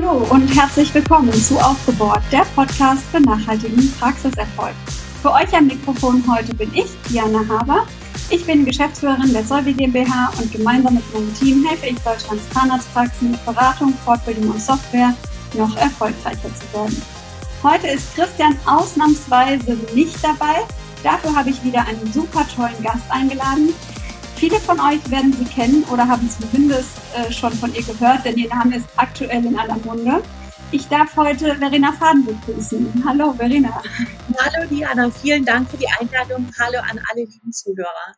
Hallo und herzlich willkommen zu Aufgebohrt, der Podcast für nachhaltigen Praxiserfolg. Für euch am Mikrofon heute bin ich, Diana Haber. Ich bin Geschäftsführerin der Solvi GmbH und gemeinsam mit meinem Team helfe ich Deutschlands Zahnarztpraxen mit Beratung, Fortbildung und Software noch erfolgreicher zu werden. Heute ist Christian ausnahmsweise nicht dabei. Dafür habe ich wieder einen super tollen Gast eingeladen. Viele von euch werden sie kennen oder haben zumindest äh, schon von ihr gehört, denn ihr Name ist aktuell in aller Munde. Ich darf heute Verena Faden begrüßen. Hallo Verena. Hallo Diana, vielen Dank für die Einladung. Hallo an alle lieben Zuhörer.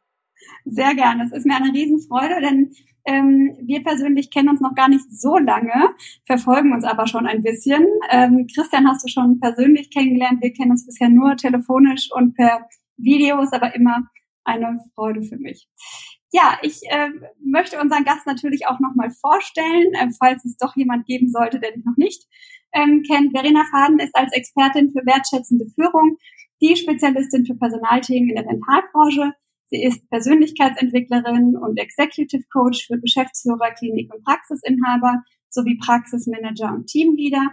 Sehr gerne. Es ist mir eine Riesenfreude, denn ähm, wir persönlich kennen uns noch gar nicht so lange, verfolgen uns aber schon ein bisschen. Ähm, Christian hast du schon persönlich kennengelernt. Wir kennen uns bisher nur telefonisch und per Videos, aber immer eine Freude für mich. Ja, ich äh, möchte unseren Gast natürlich auch nochmal vorstellen, äh, falls es doch jemand geben sollte, der dich noch nicht ähm, kennt. Verena Faden ist als Expertin für wertschätzende Führung die Spezialistin für Personalthemen in der Dentalbranche. Sie ist Persönlichkeitsentwicklerin und Executive Coach für Geschäftsführer, Klinik- und Praxisinhaber sowie Praxismanager und Teamleader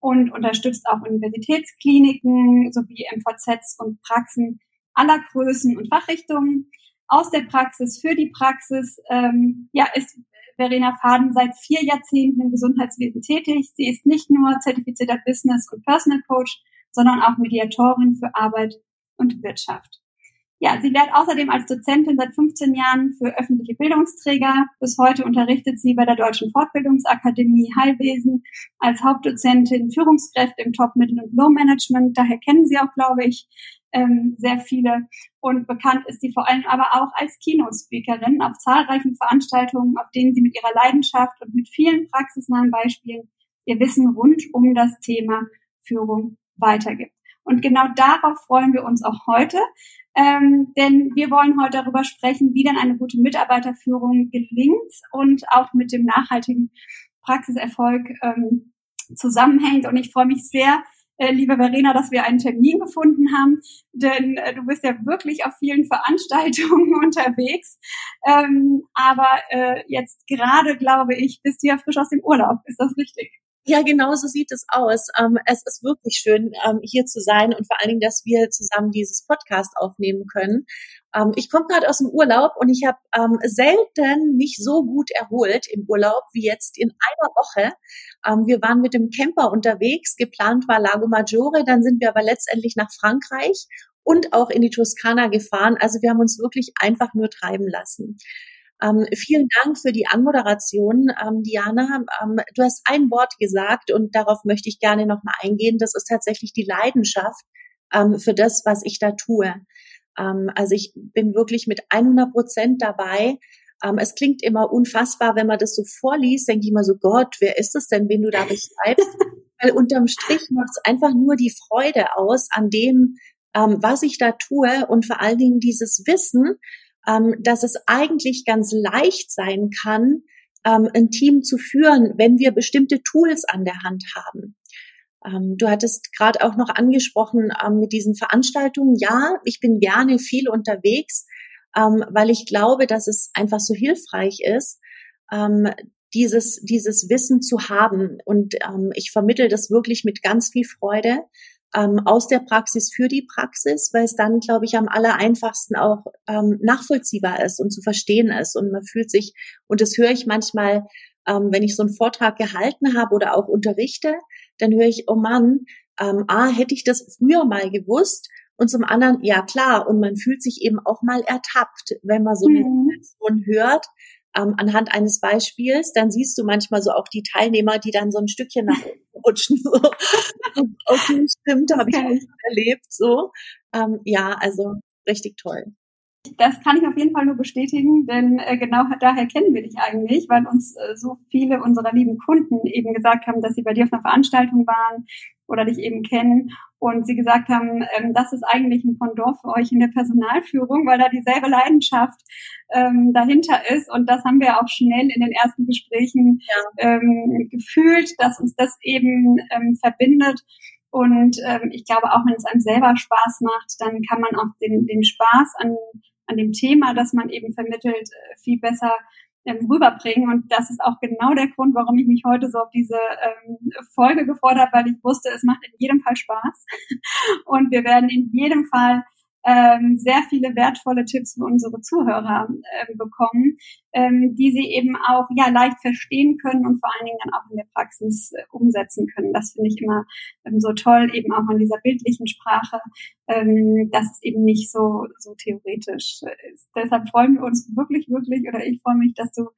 und unterstützt auch Universitätskliniken sowie MVZs und Praxen aller Größen und Fachrichtungen aus der Praxis für die Praxis. Ähm, ja, ist Verena Faden seit vier Jahrzehnten im Gesundheitswesen tätig. Sie ist nicht nur zertifizierter Business- und Personal Coach, sondern auch Mediatorin für Arbeit und Wirtschaft. Ja, sie lehrt außerdem als Dozentin seit 15 Jahren für öffentliche Bildungsträger. Bis heute unterrichtet sie bei der Deutschen Fortbildungsakademie Heilwesen als Hauptdozentin Führungskräfte im Top, Mittel und Low Management. Daher kennen Sie auch, glaube ich, ähm, sehr viele. Und bekannt ist sie vor allem aber auch als Keynote-Speakerin auf zahlreichen Veranstaltungen, auf denen sie mit ihrer Leidenschaft und mit vielen praxisnahen Beispielen ihr Wissen rund um das Thema Führung weitergibt. Und genau darauf freuen wir uns auch heute, ähm, denn wir wollen heute darüber sprechen, wie denn eine gute Mitarbeiterführung gelingt und auch mit dem nachhaltigen Praxiserfolg ähm, zusammenhängt. Und ich freue mich sehr, äh, liebe Verena, dass wir einen Termin gefunden haben, denn äh, du bist ja wirklich auf vielen Veranstaltungen unterwegs. Ähm, aber äh, jetzt gerade, glaube ich, bist du ja frisch aus dem Urlaub. Ist das richtig? Ja, genau so sieht es aus. Ähm, es ist wirklich schön, ähm, hier zu sein und vor allen Dingen, dass wir zusammen dieses Podcast aufnehmen können. Ähm, ich komme gerade aus dem Urlaub und ich habe selten mich so gut erholt im Urlaub wie jetzt in einer Woche. Wir waren mit dem Camper unterwegs, geplant war Lago Maggiore, dann sind wir aber letztendlich nach Frankreich und auch in die Toskana gefahren. Also wir haben uns wirklich einfach nur treiben lassen. Ähm, vielen Dank für die Anmoderation, ähm, Diana. Ähm, du hast ein Wort gesagt und darauf möchte ich gerne nochmal eingehen. Das ist tatsächlich die Leidenschaft ähm, für das, was ich da tue. Ähm, also ich bin wirklich mit 100 Prozent dabei. Ähm, es klingt immer unfassbar, wenn man das so vorliest, denke ich immer so, Gott, wer ist es denn, wen du da beschreibst? Weil unterm Strich macht es einfach nur die Freude aus an dem, was ich da tue und vor allen Dingen dieses Wissen, ähm, dass es eigentlich ganz leicht sein kann, ähm, ein Team zu führen, wenn wir bestimmte Tools an der Hand haben. Ähm, du hattest gerade auch noch angesprochen ähm, mit diesen Veranstaltungen. Ja, ich bin gerne viel unterwegs, ähm, weil ich glaube, dass es einfach so hilfreich ist, ähm, dieses, dieses Wissen zu haben. Und ich vermittel das wirklich mit ganz viel Freude ähm, aus der Praxis für die Praxis, weil es dann, glaube ich, am aller einfachsten auch ähm, nachvollziehbar ist und zu verstehen ist. Und man fühlt sich, und das höre ich manchmal, ähm, wenn ich so einen Vortrag gehalten habe oder auch unterrichte, dann höre ich, oh Mann, ähm, ah, hätte ich das früher mal gewusst. Und zum anderen, ja klar, und man fühlt sich eben auch mal ertappt, wenn man so eine mhm. Situation hört, ähm, anhand eines Beispiels, dann siehst du manchmal so auch die Teilnehmer, die dann so ein Stückchen nach unten rutschen. So. okay, stimmt, habe ich auch erlebt. So, ähm, ja, also richtig toll. Das kann ich auf jeden Fall nur bestätigen, denn äh, genau daher kennen wir dich eigentlich, weil uns äh, so viele unserer lieben Kunden eben gesagt haben, dass sie bei dir auf einer Veranstaltung waren oder dich eben kennen und sie gesagt haben, ähm, das ist eigentlich ein Pendant für euch in der Personalführung, weil da dieselbe Leidenschaft ähm, dahinter ist und das haben wir auch schnell in den ersten Gesprächen ja. ähm, gefühlt, dass uns das eben ähm, verbindet und ähm, ich glaube auch, wenn es einem selber Spaß macht, dann kann man auch den, den Spaß an, an dem Thema, das man eben vermittelt, äh, viel besser ähm, rüberbringen. Und das ist auch genau der Grund, warum ich mich heute so auf diese ähm, Folge gefordert habe, weil ich wusste, es macht in jedem Fall Spaß. Und wir werden in jedem Fall ähm, sehr viele wertvolle Tipps für unsere Zuhörer äh, bekommen, ähm, die sie eben auch ja leicht verstehen können und vor allen Dingen dann auch in der Praxis äh, umsetzen können. Das finde ich immer ähm, so toll, eben auch an dieser bildlichen Sprache, ähm, dass es eben nicht so so theoretisch ist. Deshalb freuen wir uns wirklich, wirklich, oder ich freue mich, dass du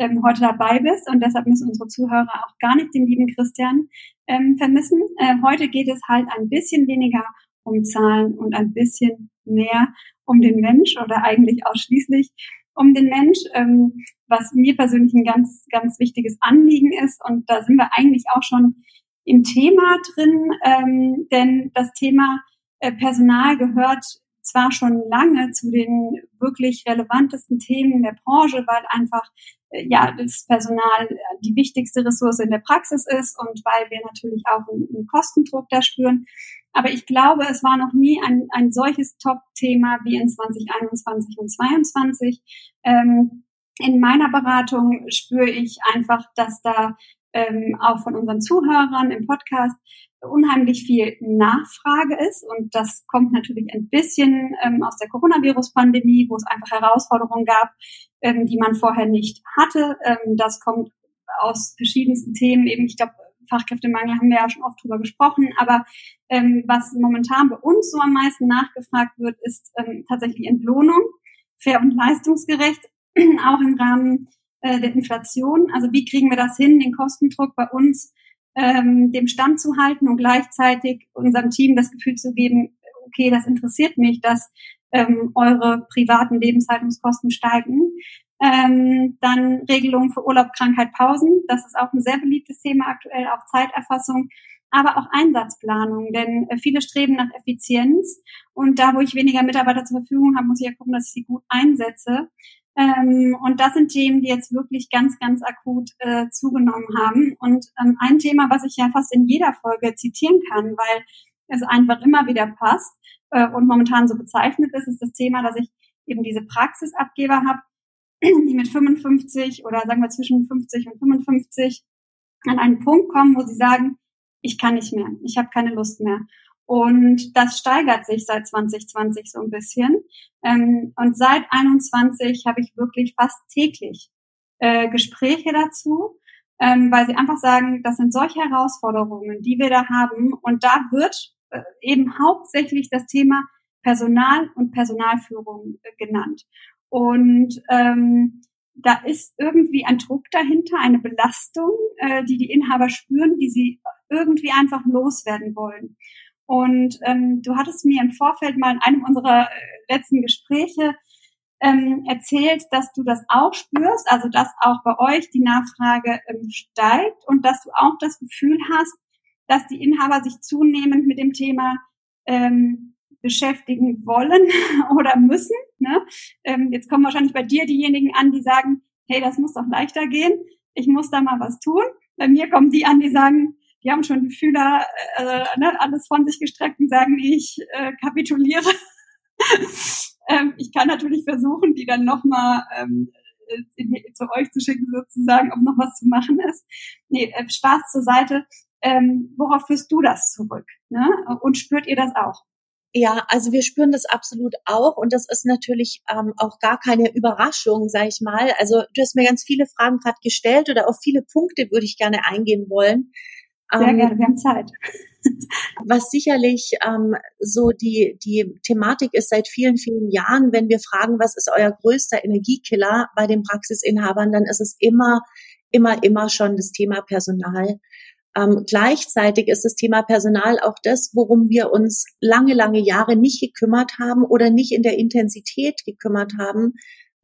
ähm, heute dabei bist und deshalb müssen unsere Zuhörer auch gar nicht den lieben Christian ähm, vermissen. Äh, heute geht es halt ein bisschen weniger um Zahlen und ein bisschen mehr um den Mensch oder eigentlich ausschließlich um den Mensch, ähm, was mir persönlich ein ganz, ganz wichtiges Anliegen ist. Und da sind wir eigentlich auch schon im Thema drin, ähm, denn das Thema äh, Personal gehört zwar schon lange zu den wirklich relevantesten Themen der Branche, weil einfach äh, ja das Personal die wichtigste Ressource in der Praxis ist und weil wir natürlich auch einen Kostendruck da spüren. Aber ich glaube, es war noch nie ein, ein solches Top-Thema wie in 2021 und 2022. Ähm, in meiner Beratung spüre ich einfach, dass da ähm, auch von unseren Zuhörern im Podcast unheimlich viel Nachfrage ist. Und das kommt natürlich ein bisschen ähm, aus der Coronavirus-Pandemie, wo es einfach Herausforderungen gab, ähm, die man vorher nicht hatte. Ähm, das kommt aus verschiedensten Themen, eben, ich glaube, Fachkräftemangel haben wir ja schon oft drüber gesprochen, aber ähm, was momentan bei uns so am meisten nachgefragt wird, ist ähm, tatsächlich Entlohnung, fair und leistungsgerecht, auch im Rahmen äh, der Inflation. Also wie kriegen wir das hin, den Kostendruck bei uns ähm, dem Stand zu halten und gleichzeitig unserem Team das Gefühl zu geben, okay, das interessiert mich, dass ähm, eure privaten Lebenshaltungskosten steigen. Ähm, dann Regelungen für Urlaub, Krankheit, Pausen. Das ist auch ein sehr beliebtes Thema aktuell, auch Zeiterfassung, aber auch Einsatzplanung, denn äh, viele streben nach Effizienz und da, wo ich weniger Mitarbeiter zur Verfügung habe, muss ich ja gucken, dass ich sie gut einsetze. Ähm, und das sind Themen, die jetzt wirklich ganz, ganz akut äh, zugenommen haben. Und ähm, ein Thema, was ich ja fast in jeder Folge zitieren kann, weil es einfach immer wieder passt äh, und momentan so bezeichnet ist, ist das Thema, dass ich eben diese Praxisabgeber habe, die mit 55 oder sagen wir zwischen 50 und 55 an einen Punkt kommen, wo sie sagen, ich kann nicht mehr, ich habe keine Lust mehr. Und das steigert sich seit 2020 so ein bisschen. Ähm, und seit 21 habe ich wirklich fast täglich äh, Gespräche dazu, ähm, weil sie einfach sagen, das sind solche Herausforderungen, die wir da haben. Und da wird äh, eben hauptsächlich das Thema Personal und Personalführung äh, genannt. Und ähm, da ist irgendwie ein Druck dahinter, eine Belastung, äh, die die Inhaber spüren, die sie irgendwie einfach loswerden wollen. Und ähm, du hattest mir im Vorfeld mal in einem unserer äh, letzten Gespräche ähm, erzählt, dass du das auch spürst, also dass auch bei euch die Nachfrage ähm, steigt und dass du auch das Gefühl hast, dass die Inhaber sich zunehmend mit dem Thema ähm, beschäftigen wollen oder müssen. Ne? Ähm, jetzt kommen wahrscheinlich bei dir diejenigen an, die sagen, hey, das muss doch leichter gehen, ich muss da mal was tun. Bei mir kommen die an, die sagen, die haben schon die Fühler äh, ne, alles von sich gestreckt und sagen, ich äh, kapituliere. ähm, ich kann natürlich versuchen, die dann nochmal ähm, zu euch zu schicken, sozusagen, ob noch was zu machen ist. Nee, äh, Spaß zur Seite. Ähm, worauf führst du das zurück? Ne? Und spürt ihr das auch? Ja, also wir spüren das absolut auch und das ist natürlich ähm, auch gar keine Überraschung, sag ich mal. Also du hast mir ganz viele Fragen gerade gestellt oder auf viele Punkte würde ich gerne eingehen wollen. Sehr ähm, gerne, wir haben Zeit. Was sicherlich ähm, so die, die Thematik ist seit vielen, vielen Jahren, wenn wir fragen, was ist euer größter Energiekiller bei den Praxisinhabern, dann ist es immer, immer, immer schon das Thema Personal. Ähm, gleichzeitig ist das Thema Personal auch das, worum wir uns lange, lange Jahre nicht gekümmert haben oder nicht in der Intensität gekümmert haben,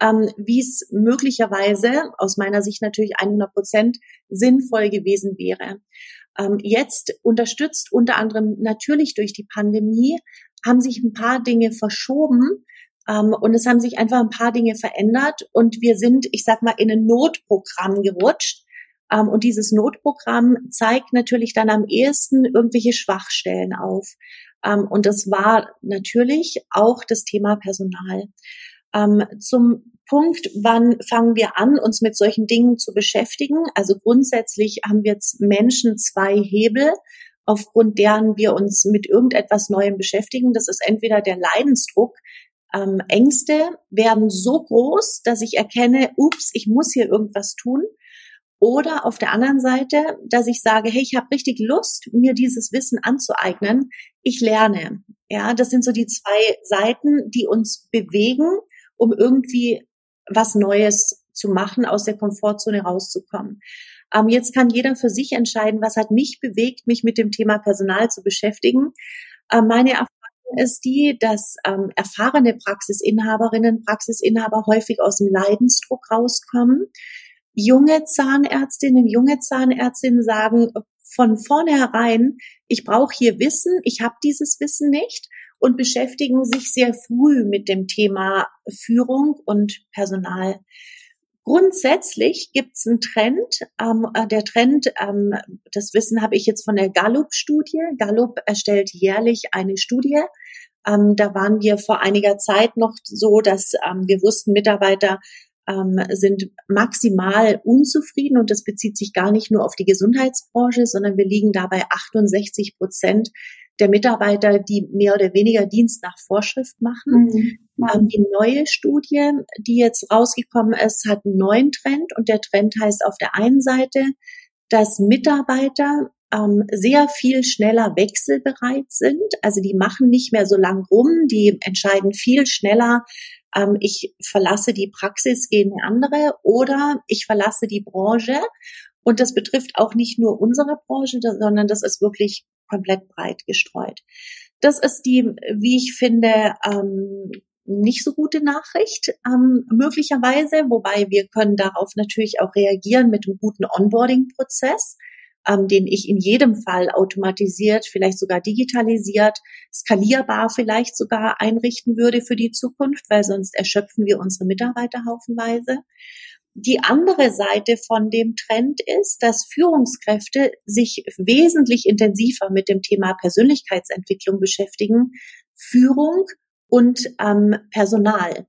ähm, wie es möglicherweise aus meiner Sicht natürlich 100 Prozent sinnvoll gewesen wäre. Ähm, jetzt unterstützt unter anderem natürlich durch die Pandemie haben sich ein paar Dinge verschoben, ähm, und es haben sich einfach ein paar Dinge verändert und wir sind, ich sag mal, in ein Notprogramm gerutscht, und dieses Notprogramm zeigt natürlich dann am ehesten irgendwelche Schwachstellen auf. Ähm, und das war natürlich auch das Thema Personal. Ähm, zum Punkt, wann fangen wir an, uns mit solchen Dingen zu beschäftigen? Also grundsätzlich haben wir jetzt Menschen zwei Hebel, aufgrund deren wir uns mit irgendetwas Neuem beschäftigen. Das ist entweder der Leidensdruck, ähm, Ängste werden so groß, dass ich erkenne, ups, ich muss hier irgendwas tun. Oder auf der anderen Seite, dass ich sage, hey, ich habe richtig Lust, mir dieses Wissen anzueignen. Ich lerne. Ja, das sind so die zwei Seiten, die uns bewegen, um irgendwie was Neues zu machen, aus der Komfortzone rauszukommen. Ähm, jetzt kann jeder für sich entscheiden, was hat mich bewegt, mich mit dem Thema Personal zu beschäftigen. Ähm, meine Erfahrung ist die, dass ähm, erfahrene Praxisinhaberinnen, Praxisinhaber häufig aus dem Leidensdruck rauskommen. Junge Zahnärztinnen, junge Zahnärztinnen sagen von vornherein, ich brauche hier Wissen, ich habe dieses Wissen nicht und beschäftigen sich sehr früh mit dem Thema Führung und Personal. Grundsätzlich gibt es einen Trend. Ähm, äh, der Trend, ähm, das Wissen habe ich jetzt von der Gallup-Studie. Gallup erstellt jährlich eine Studie. Ähm, da waren wir vor einiger Zeit noch so, dass ähm, wir wussten, Mitarbeiter ähm, sind maximal unzufrieden und das bezieht sich gar nicht nur auf die Gesundheitsbranche, sondern wir liegen dabei 68 Prozent der Mitarbeiter, die mehr oder weniger Dienst nach Vorschrift machen. Mhm. Ähm, die neue Studie, die jetzt rausgekommen ist, hat einen neuen Trend und der Trend heißt auf der einen Seite, dass Mitarbeiter ähm, sehr viel schneller wechselbereit sind. Also die machen nicht mehr so lang rum, die entscheiden viel schneller, ähm, ich verlasse die Praxis, eine andere oder ich verlasse die Branche. Und das betrifft auch nicht nur unsere Branche, sondern das ist wirklich komplett breit gestreut. Das ist die, wie ich finde, ähm, nicht so gute Nachricht, ähm, möglicherweise, wobei wir können darauf natürlich auch reagieren mit einem guten Onboarding-Prozess, ähm, den ich in jedem Fall automatisiert, vielleicht sogar digitalisiert, skalierbar vielleicht sogar einrichten würde für die Zukunft, weil sonst erschöpfen wir unsere Mitarbeiter haufenweise. Die andere Seite von dem Trend ist, dass Führungskräfte sich wesentlich intensiver mit dem Thema Persönlichkeitsentwicklung beschäftigen, Führung und ähm, Personal.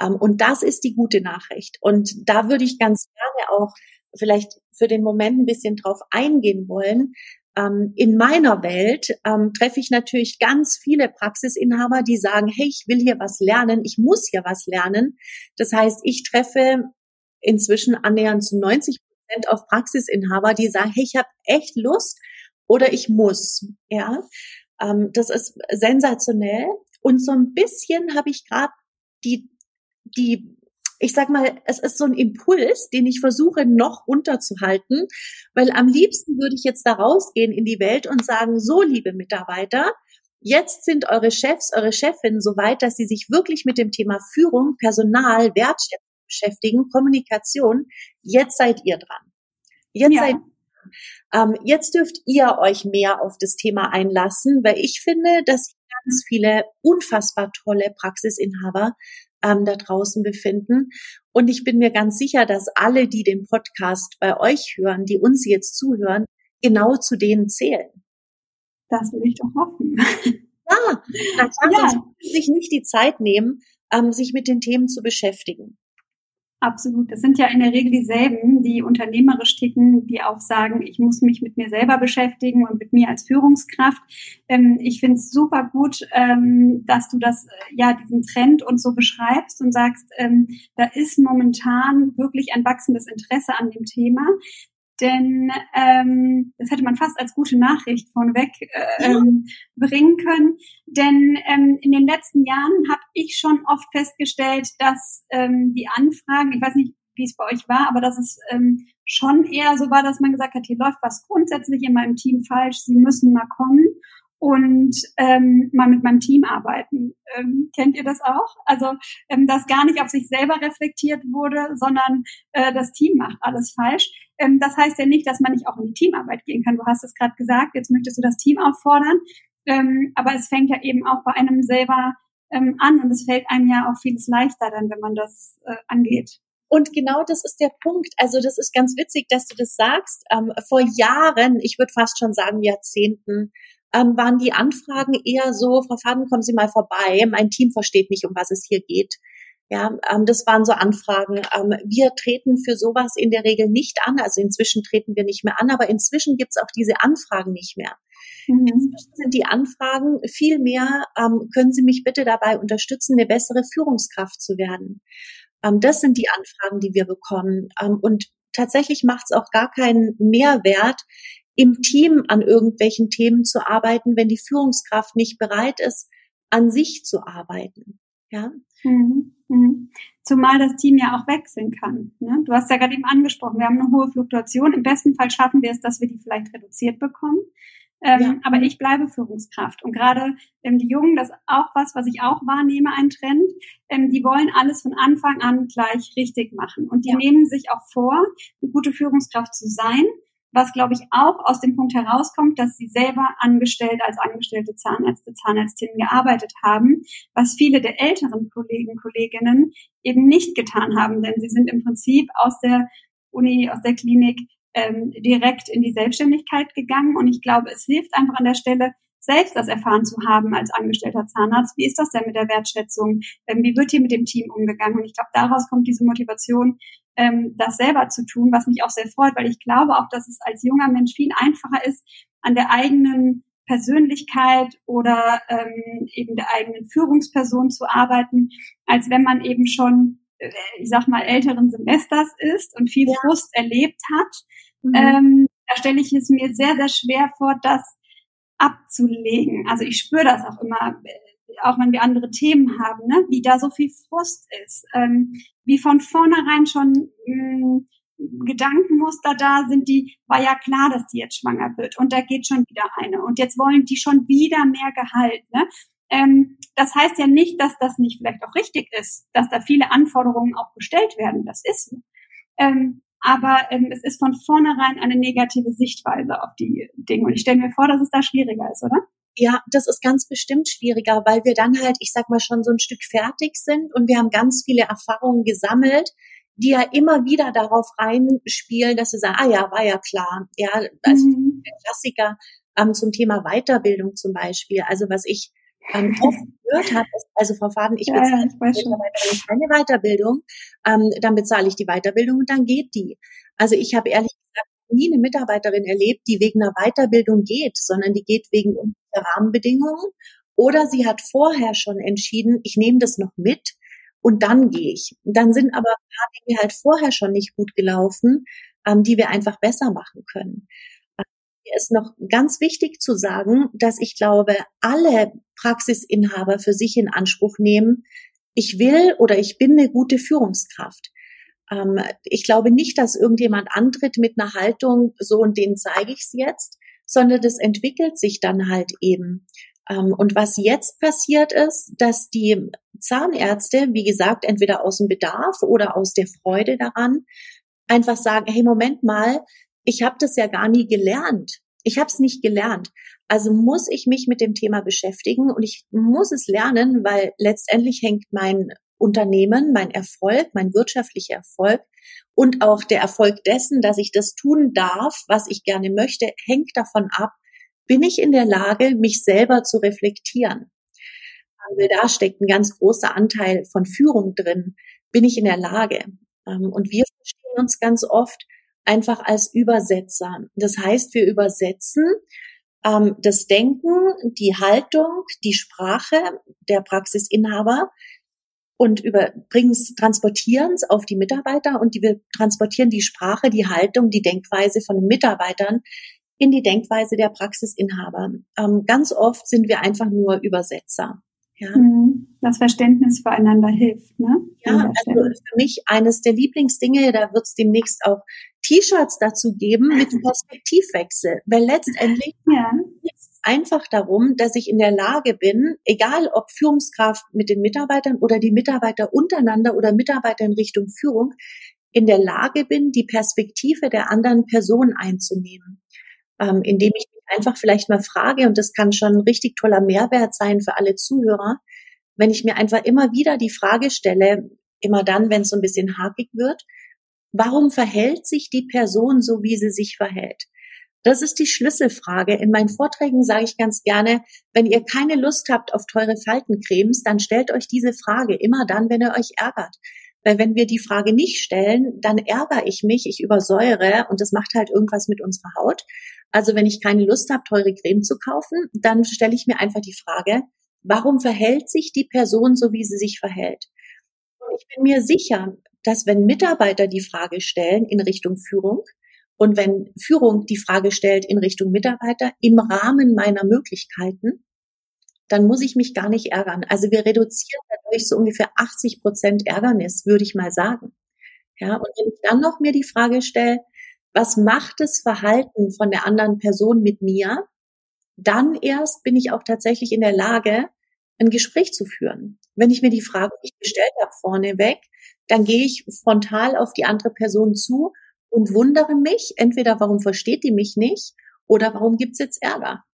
Ähm, und das ist die gute Nachricht. Und da würde ich ganz gerne auch vielleicht für den Moment ein bisschen drauf eingehen wollen. Ähm, in meiner Welt ähm, treffe ich natürlich ganz viele Praxisinhaber, die sagen, hey, ich will hier was lernen, ich muss hier was lernen. Das heißt, ich treffe inzwischen annähernd zu 90 Prozent auf Praxisinhaber, die sagen, hey, ich habe echt Lust oder ich muss. Ja, ähm, das ist sensationell. Und so ein bisschen habe ich gerade die, die, ich sag mal, es ist so ein Impuls, den ich versuche noch runterzuhalten, weil am liebsten würde ich jetzt da rausgehen in die Welt und sagen, so liebe Mitarbeiter, Jetzt sind eure Chefs, eure Chefinnen so weit, dass sie sich wirklich mit dem Thema Führung, Personal, Wertschätzung beschäftigen, Kommunikation. Jetzt seid ihr dran. Jetzt ja. seid ähm, jetzt dürft ihr euch mehr auf das Thema einlassen, weil ich finde, dass ganz viele unfassbar tolle Praxisinhaber ähm, da draußen befinden. Und ich bin mir ganz sicher, dass alle, die den Podcast bei euch hören, die uns jetzt zuhören, genau zu denen zählen. Das will ich doch hoffen. Ja, dann kann ja. sich nicht die Zeit nehmen, ähm, sich mit den Themen zu beschäftigen. Absolut. Das sind ja in der Regel dieselben, die unternehmerisch ticken, die auch sagen, ich muss mich mit mir selber beschäftigen und mit mir als Führungskraft. Ähm, ich finde es super gut, ähm, dass du das, äh, ja, diesen Trend und so beschreibst und sagst, ähm, da ist momentan wirklich ein wachsendes Interesse an dem Thema. Denn ähm, das hätte man fast als gute Nachricht vorneweg äh, ähm, bringen können. Denn ähm, in den letzten Jahren habe ich schon oft festgestellt, dass ähm, die Anfragen, ich weiß nicht, wie es bei euch war, aber dass es ähm, schon eher so war, dass man gesagt hat, hier läuft was grundsätzlich in meinem Team falsch, Sie müssen mal kommen und ähm, mal mit meinem Team arbeiten. Ähm, kennt ihr das auch? Also, ähm, dass gar nicht auf sich selber reflektiert wurde, sondern äh, das Team macht alles falsch. Ähm, das heißt ja nicht, dass man nicht auch in die Teamarbeit gehen kann. Du hast es gerade gesagt, jetzt möchtest du das Team auffordern. Ähm, aber es fängt ja eben auch bei einem selber ähm, an und es fällt einem ja auch vieles leichter dann, wenn man das äh, angeht. Und genau das ist der Punkt. Also das ist ganz witzig, dass du das sagst. Ähm, vor Jahren, ich würde fast schon sagen Jahrzehnten, ähm, waren die Anfragen eher so, Frau Faden, kommen Sie mal vorbei, mein Team versteht nicht, um was es hier geht. Ja, ähm, das waren so Anfragen. Ähm, wir treten für sowas in der Regel nicht an. Also inzwischen treten wir nicht mehr an, aber inzwischen gibt's auch diese Anfragen nicht mehr. Mhm. Inzwischen sind die Anfragen viel mehr, ähm, können Sie mich bitte dabei unterstützen, eine bessere Führungskraft zu werden. Ähm, das sind die Anfragen, die wir bekommen. Ähm, und tatsächlich macht es auch gar keinen Mehrwert, im Team an irgendwelchen Themen zu arbeiten, wenn die Führungskraft nicht bereit ist, an sich zu arbeiten. Ja. Mhm. Mhm. Zumal das Team ja auch wechseln kann. Ne? Du hast ja gerade eben angesprochen, wir haben eine hohe Fluktuation. Im besten Fall schaffen wir es, dass wir die vielleicht reduziert bekommen. Ähm, ja. Aber ich bleibe Führungskraft. Und gerade ähm, die Jungen, das ist auch was, was ich auch wahrnehme, ein Trend, ähm, die wollen alles von Anfang an gleich richtig machen. Und die ja. nehmen sich auch vor, eine gute Führungskraft zu sein was, glaube ich, auch aus dem Punkt herauskommt, dass sie selber angestellt als angestellte Zahnärzte, Zahnärztinnen gearbeitet haben, was viele der älteren Kollegen, Kolleginnen eben nicht getan haben, denn sie sind im Prinzip aus der Uni, aus der Klinik ähm, direkt in die Selbstständigkeit gegangen. Und ich glaube, es hilft einfach an der Stelle, selbst das erfahren zu haben als angestellter Zahnarzt. Wie ist das denn mit der Wertschätzung? Ähm, wie wird hier mit dem Team umgegangen? Und ich glaube, daraus kommt diese Motivation, ähm, das selber zu tun, was mich auch sehr freut, weil ich glaube auch, dass es als junger Mensch viel einfacher ist, an der eigenen Persönlichkeit oder ähm, eben der eigenen Führungsperson zu arbeiten, als wenn man eben schon, äh, ich sag mal, älteren Semesters ist und viel ja. Frust erlebt hat. Mhm. Ähm, da stelle ich es mir sehr, sehr schwer vor, das abzulegen. Also ich spüre das auch immer, auch wenn wir andere Themen haben, ne? wie da so viel Frust ist, ähm, wie von vornherein schon mh, hm, Gedankenmuster da sind, die war ja klar, dass die jetzt schwanger wird und da geht schon wieder eine und jetzt wollen die schon wieder mehr Gehalt. Ne? Ähm, das heißt ja nicht, dass das nicht vielleicht auch richtig ist, dass da viele Anforderungen auch gestellt werden. Das ist so. Ähm, aber ähm, es ist von vornherein eine negative Sichtweise auf die Dinge. Und ich stelle mir vor, dass es da schwieriger ist, oder? Ja, das ist ganz bestimmt schwieriger, weil wir dann halt, ich sag mal, schon so ein Stück fertig sind und wir haben ganz viele Erfahrungen gesammelt, die ja immer wieder darauf reinspielen, dass sie sagen, ah ja, war ja klar. Ja, also mhm. der Klassiker ähm, zum Thema Weiterbildung zum Beispiel. Also was ich ähm, oft gehört habe, ist, also Frau Faden, ich bezahle ja, ich keine Weiterbildung, ähm, dann bezahle ich die Weiterbildung und dann geht die. Also ich habe ehrlich gesagt nie eine Mitarbeiterin erlebt, die wegen einer Weiterbildung geht, sondern die geht wegen der Rahmenbedingungen oder sie hat vorher schon entschieden, ich nehme das noch mit und dann gehe ich. Dann sind aber ein paar Dinge halt vorher schon nicht gut gelaufen, ähm, die wir einfach besser machen können. Mir ist noch ganz wichtig zu sagen, dass ich glaube, alle Praxisinhaber für sich in Anspruch nehmen, ich will oder ich bin eine gute Führungskraft. Ähm, ich glaube nicht, dass irgendjemand antritt mit einer Haltung, so und den zeige ich es jetzt, sondern das entwickelt sich dann halt eben. Ähm, und was jetzt passiert ist, dass die Zahnärzte, wie gesagt, entweder aus dem Bedarf oder aus der Freude daran, einfach sagen, hey, Moment mal, ich habe das ja gar nie gelernt. Ich habe es nicht gelernt. Also muss ich mich mit dem Thema beschäftigen und ich muss es lernen, weil letztendlich hängt mein Unternehmen, mein Erfolg, mein wirtschaftlicher Erfolg und auch der Erfolg dessen, dass ich das tun darf, was ich gerne möchte, hängt davon ab, bin ich in der Lage, mich selber zu reflektieren. Weil da steckt ein ganz großer Anteil von Führung drin. Bin ich in der Lage? Ähm, und wir verstehen uns ganz oft einfach als Übersetzer. Das heißt, wir übersetzen ähm, das Denken, die Haltung, die Sprache der Praxisinhaber und überbringen es, transportieren es auf die Mitarbeiter und die, wir transportieren die Sprache, die Haltung, die Denkweise von den Mitarbeitern in die Denkweise der Praxisinhaber. Ähm, ganz oft sind wir einfach nur Übersetzer. Ja. Mhm. Das Verständnis füreinander hilft, ne? Ja, also für mich eines der Lieblingsdinge, da wird es demnächst auch T-Shirts dazu geben mit Perspektivwechsel, weil letztendlich ja. Einfach darum, dass ich in der Lage bin, egal ob Führungskraft mit den Mitarbeitern oder die Mitarbeiter untereinander oder Mitarbeiter in Richtung Führung, in der Lage bin, die Perspektive der anderen Person einzunehmen ähm, indem ich einfach vielleicht mal frage, und das kann schon ein richtig toller Mehrwert sein für alle Zuhörer, wenn ich mir einfach immer wieder die Frage stelle, immer dann, wenn es so ein bisschen hakig wird, warum verhält sich die Person so, wie sie sich verhält? Das ist die Schlüsselfrage. In meinen Vorträgen sage ich ganz gerne, wenn ihr keine Lust habt auf teure Faltencremes, dann stellt euch diese Frage immer dann, wenn ihr euch ärgert. Weil wenn wir die Frage nicht stellen, dann ärgere ich mich, ich übersäure und das macht halt irgendwas mit unserer Haut. Also wenn ich keine Lust habe, teure Creme zu kaufen, dann stelle ich mir einfach die Frage, warum verhält sich die Person so, wie sie sich verhält? Und ich bin mir sicher, dass wenn Mitarbeiter die Frage stellen in Richtung Führung, und wenn Führung die Frage stellt in Richtung Mitarbeiter im Rahmen meiner Möglichkeiten, dann muss ich mich gar nicht ärgern. Also wir reduzieren dadurch so ungefähr 80 Prozent Ärgernis, würde ich mal sagen. Ja, und wenn ich dann noch mir die Frage stelle, was macht das Verhalten von der anderen Person mit mir? Dann erst bin ich auch tatsächlich in der Lage, ein Gespräch zu führen. Wenn ich mir die Frage nicht gestellt habe vorneweg, dann gehe ich frontal auf die andere Person zu und wundere mich, entweder warum versteht die mich nicht oder warum gibt's jetzt Ärger.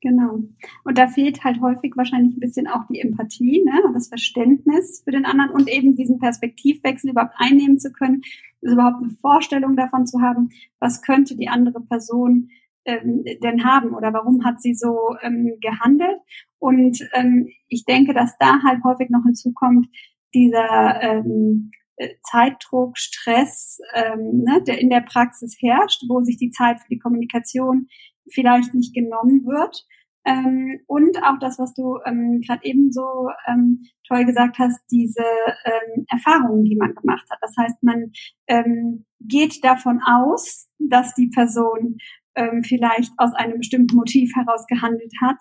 Genau. Und da fehlt halt häufig wahrscheinlich ein bisschen auch die Empathie ne, und das Verständnis für den anderen und eben diesen Perspektivwechsel überhaupt einnehmen zu können, also überhaupt eine Vorstellung davon zu haben, was könnte die andere Person ähm, denn haben oder warum hat sie so ähm, gehandelt. Und ähm, ich denke, dass da halt häufig noch hinzukommt, dieser ähm, äh, Zeitdruck, Stress, ähm, ne, der in der Praxis herrscht, wo sich die Zeit für die Kommunikation vielleicht nicht genommen wird. Ähm, und auch das, was du ähm, gerade eben so ähm, toll gesagt hast, diese ähm, Erfahrungen, die man gemacht hat. Das heißt, man ähm, geht davon aus, dass die Person ähm, vielleicht aus einem bestimmten Motiv heraus gehandelt hat,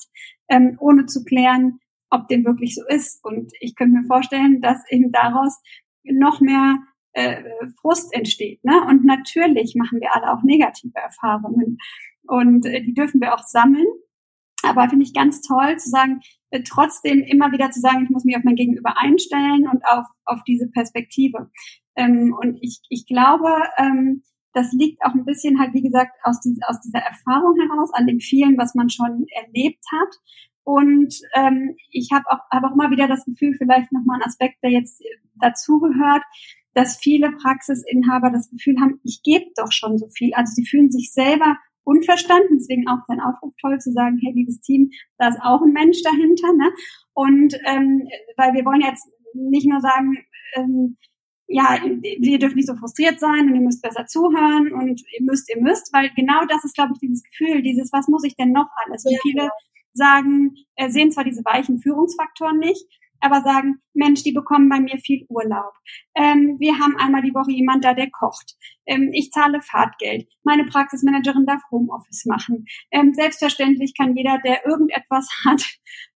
ähm, ohne zu klären, ob dem wirklich so ist. Und ich könnte mir vorstellen, dass eben daraus noch mehr äh, Frust entsteht. Ne? Und natürlich machen wir alle auch negative Erfahrungen. Und äh, die dürfen wir auch sammeln. Aber finde ich ganz toll zu sagen, äh, trotzdem immer wieder zu sagen, ich muss mich auf mein Gegenüber einstellen und auf, auf diese Perspektive. Ähm, und ich, ich glaube, ähm, das liegt auch ein bisschen halt, wie gesagt, aus, dies, aus dieser Erfahrung heraus, an dem vielen, was man schon erlebt hat. Und ähm, ich habe auch, hab auch immer wieder das Gefühl, vielleicht nochmal ein Aspekt, der jetzt dazugehört, dass viele Praxisinhaber das Gefühl haben, ich gebe doch schon so viel. Also sie fühlen sich selber unverstanden. Deswegen auch dein Aufruf toll zu sagen, hey, liebes Team, da ist auch ein Mensch dahinter. Ne? Und ähm, weil wir wollen jetzt nicht nur sagen, ähm, ja, ihr dürft nicht so frustriert sein und ihr müsst besser zuhören und ihr müsst, ihr müsst, weil genau das ist, glaube ich, dieses Gefühl, dieses, was muss ich denn noch alles? Und viele sagen, äh, sehen zwar diese weichen Führungsfaktoren nicht, aber sagen, Mensch, die bekommen bei mir viel Urlaub. Ähm, wir haben einmal die Woche jemand da, der kocht. Ähm, ich zahle Fahrtgeld. Meine Praxismanagerin darf Homeoffice machen. Ähm, selbstverständlich kann jeder, der irgendetwas hat,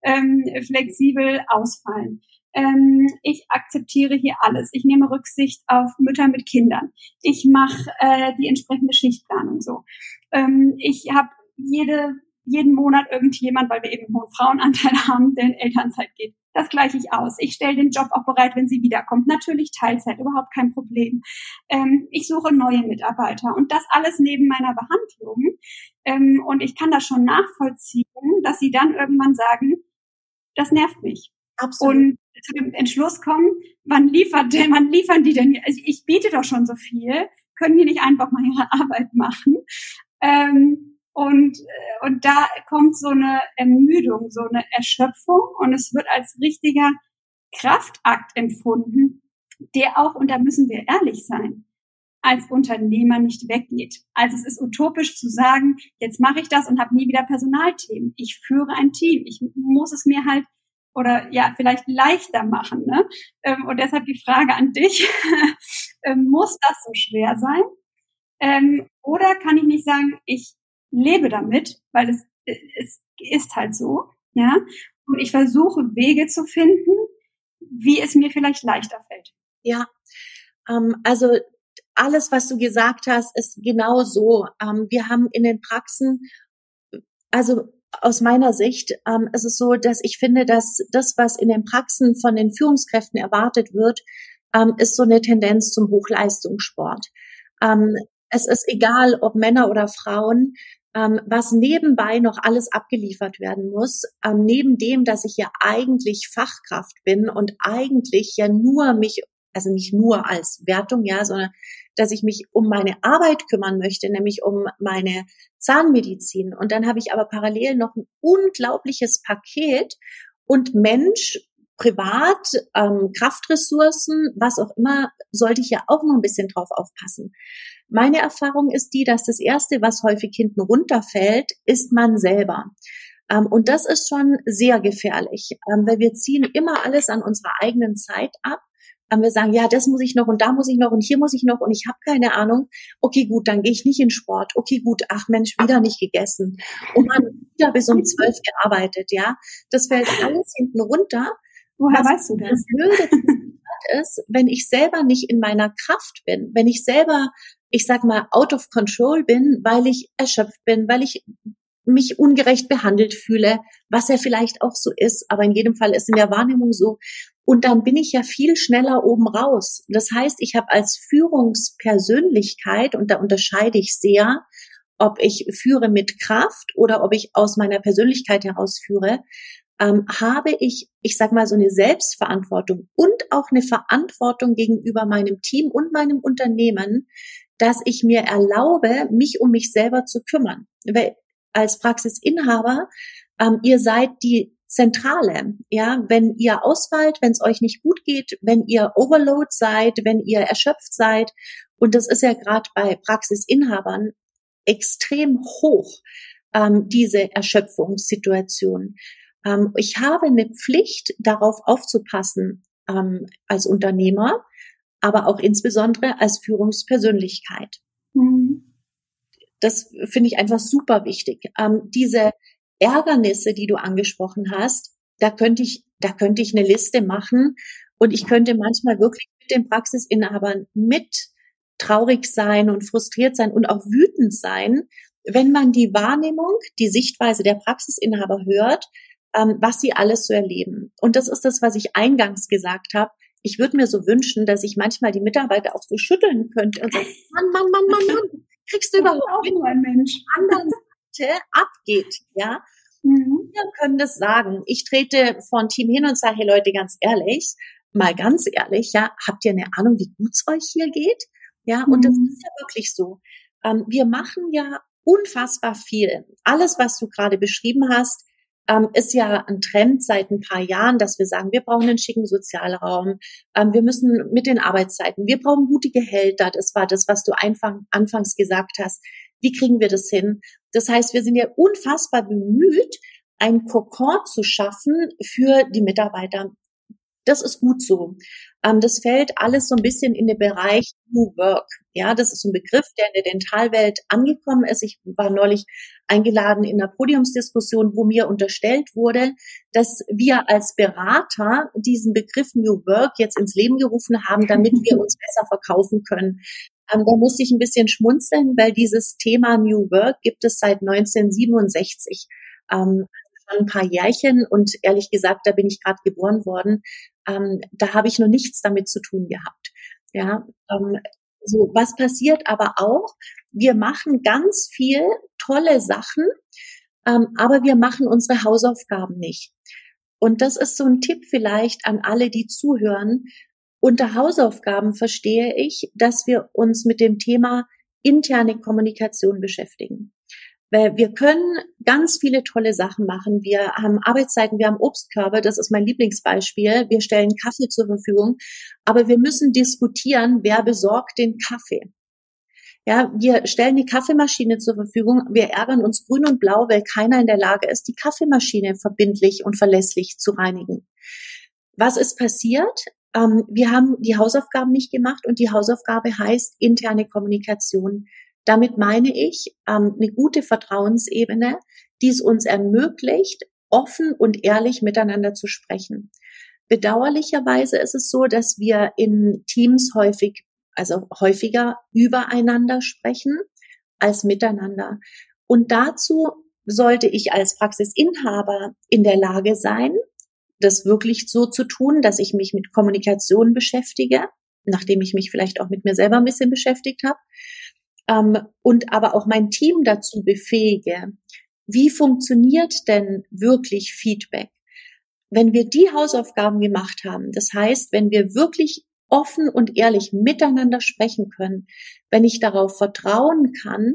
ähm, flexibel ausfallen. Ähm, ich akzeptiere hier alles. Ich nehme Rücksicht auf Mütter mit Kindern. Ich mache äh, die entsprechende Schichtplanung so. Ähm, ich habe jede jeden Monat irgendjemand, weil wir eben einen hohen Frauenanteil haben, der in Elternzeit geht. Das gleiche ich aus. Ich stelle den Job auch bereit, wenn sie wiederkommt. Natürlich Teilzeit, überhaupt kein Problem. Ähm, ich suche neue Mitarbeiter und das alles neben meiner Behandlung. Ähm, und ich kann das schon nachvollziehen, dass sie dann irgendwann sagen, das nervt mich. Absolut. Und zu dem Entschluss kommen, wann liefert denn, wann liefern die denn? Also ich biete doch schon so viel, können die nicht einfach mal ihre Arbeit machen? Ähm, und, äh, und da kommt so eine Ermüdung, so eine Erschöpfung und es wird als richtiger Kraftakt empfunden, der auch, und da müssen wir ehrlich sein, als Unternehmer nicht weggeht. Also es ist utopisch zu sagen, jetzt mache ich das und habe nie wieder Personalthemen. Ich führe ein Team. Ich muss es mir halt oder ja vielleicht leichter machen. Ne? Ähm, und deshalb die Frage an dich: ähm, Muss das so schwer sein? Ähm, oder kann ich nicht sagen, ich lebe damit, weil es, es ist halt so, ja. Und ich versuche Wege zu finden, wie es mir vielleicht leichter fällt. Ja, ähm, also alles, was du gesagt hast, ist genau so. Ähm, wir haben in den Praxen, also aus meiner Sicht ähm, ist so, dass ich finde, dass das, was in den Praxen von den Führungskräften erwartet wird, ähm, ist so eine Tendenz zum Hochleistungssport. Ähm, es ist egal, ob Männer oder Frauen ähm, was nebenbei noch alles abgeliefert werden muss, ähm, neben dem, dass ich ja eigentlich Fachkraft bin und eigentlich ja nur mich, also nicht nur als Wertung, ja, sondern dass ich mich um meine Arbeit kümmern möchte, nämlich um meine Zahnmedizin. Und dann habe ich aber parallel noch ein unglaubliches Paket und Mensch, privat, ähm, Kraftressourcen, was auch immer, sollte ich ja auch noch ein bisschen drauf aufpassen. Meine Erfahrung ist die, dass das Erste, was häufig hinten runterfällt, ist man selber. Ähm, und das ist schon sehr gefährlich, ähm, weil wir ziehen immer alles an unserer eigenen Zeit ab haben wir sagen, ja, das muss ich noch und da muss ich noch und hier muss ich noch und ich habe keine Ahnung. Okay, gut, dann gehe ich nicht in Sport. Okay, gut, ach Mensch, wieder nicht gegessen. Und dann wieder bis um zwölf gearbeitet, ja. Das fällt alles hinten runter. Woher weißt du das? Das ist, wenn ich selber nicht in meiner Kraft bin, wenn ich selber, ich sag mal, out of control bin, weil ich erschöpft bin, weil ich mich ungerecht behandelt fühle, was ja vielleicht auch so ist, aber in jedem Fall ist in der Wahrnehmung so, und dann bin ich ja viel schneller oben raus. Das heißt, ich habe als Führungspersönlichkeit, und da unterscheide ich sehr, ob ich führe mit Kraft oder ob ich aus meiner Persönlichkeit heraus führe, ähm, habe ich, ich sag mal, so eine Selbstverantwortung und auch eine Verantwortung gegenüber meinem Team und meinem Unternehmen, dass ich mir erlaube, mich um mich selber zu kümmern. Weil als Praxisinhaber, ähm, ihr seid die Zentrale. Ja, wenn ihr ausfallt, wenn es euch nicht gut geht, wenn ihr Overload seid, wenn ihr erschöpft seid, und das ist ja gerade bei Praxisinhabern extrem hoch, ähm, diese Erschöpfungssituation. Ähm, ich habe eine Pflicht, darauf aufzupassen ähm, als Unternehmer, aber auch insbesondere als Führungspersönlichkeit. Mhm. Das finde ich einfach super wichtig. Ähm, diese Ärgernisse, die du angesprochen hast, da könnte ich, da könnte ich eine Liste machen und ich könnte manchmal wirklich mit den Praxisinhabern mit traurig sein und frustriert sein und auch wütend sein, wenn man die Wahrnehmung, die Sichtweise der Praxisinhaber hört, ähm, was sie alles so erleben. Und das ist das, was ich eingangs gesagt habe. Ich würde mir so wünschen, dass ich manchmal die Mitarbeiter auch so schütteln könnte und sagen, Mann, Mann, Mann, Mann, Mann, kriegst du überhaupt auch nur ein Mensch. anderen abgeht, ja. Mhm. Wir können das sagen. Ich trete von Team hin und sage, hey Leute, ganz ehrlich, mal ganz ehrlich, ja, habt ihr eine Ahnung, wie gut es euch hier geht? Ja, und das mhm. ist ja wirklich so. Ähm, wir machen ja unfassbar viel. Alles, was du gerade beschrieben hast, ähm, ist ja ein Trend seit ein paar Jahren, dass wir sagen, wir brauchen einen schicken Sozialraum, ähm, wir müssen mit den Arbeitszeiten, wir brauchen gute Gehälter. Das war das, was du einfach anfangs gesagt hast. Wie kriegen wir das hin? Das heißt, wir sind ja unfassbar bemüht, ein Kokon zu schaffen für die Mitarbeiter. Das ist gut so. Ähm, das fällt alles so ein bisschen in den Bereich New Work. Ja, das ist ein Begriff, der in der Dentalwelt angekommen ist. Ich war neulich eingeladen in einer Podiumsdiskussion, wo mir unterstellt wurde, dass wir als Berater diesen Begriff New Work jetzt ins Leben gerufen haben, damit wir uns besser verkaufen können. Ähm, da musste ich ein bisschen schmunzeln, weil dieses Thema New Work gibt es seit 1967. Ähm, schon ein paar Jährchen und ehrlich gesagt, da bin ich gerade geboren worden. Ähm, da habe ich noch nichts damit zu tun gehabt. Ja, ähm, so was passiert aber auch. Wir machen ganz viel tolle Sachen, ähm, aber wir machen unsere Hausaufgaben nicht. Und das ist so ein Tipp vielleicht an alle, die zuhören. Unter Hausaufgaben verstehe ich, dass wir uns mit dem Thema interne Kommunikation beschäftigen. Weil wir können ganz viele tolle Sachen machen. Wir haben Arbeitszeiten, wir haben Obstkörbe, das ist mein Lieblingsbeispiel. Wir stellen Kaffee zur Verfügung, aber wir müssen diskutieren, wer besorgt den Kaffee. Ja, wir stellen die Kaffeemaschine zur Verfügung. Wir ärgern uns grün und blau, weil keiner in der Lage ist, die Kaffeemaschine verbindlich und verlässlich zu reinigen. Was ist passiert? ähm, wir haben die Hausaufgaben nicht gemacht und die Hausaufgabe heißt interne Kommunikation. Damit meine ich ähm, eine gute Vertrauensebene, die es uns ermöglicht, offen und ehrlich miteinander zu sprechen. Bedauerlicherweise ist es so, dass wir in Teams häufig, also häufiger übereinander sprechen als miteinander. Und dazu sollte ich als Praxisinhaber in der Lage sein, das wirklich so zu tun, dass ich mich mit Kommunikation beschäftige, nachdem ich mich vielleicht auch mit mir selber ein bisschen beschäftigt habe, ähm, und aber auch mein Team dazu befähige, wie funktioniert denn wirklich Feedback? Wenn wir die Hausaufgaben gemacht haben, das heißt, wenn wir wirklich offen und ehrlich miteinander sprechen können, wenn ich darauf vertrauen kann,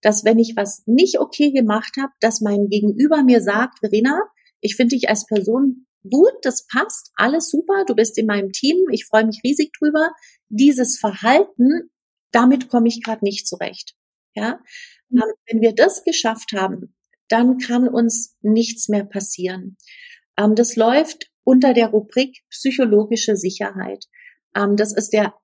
dass wenn ich was nicht okay gemacht habe, dass mein Gegenüber mir sagt, Verena, ich finde dich als Person gut, das passt, alles super, du bist in meinem Team, ich freue mich riesig drüber. Dieses Verhalten, damit komme ich gerade nicht zurecht. Ja, mhm. ähm, wenn wir das geschafft haben, dann kann uns nichts mehr passieren. Ähm, das läuft unter der Rubrik psychologische Sicherheit. Ähm, das ist der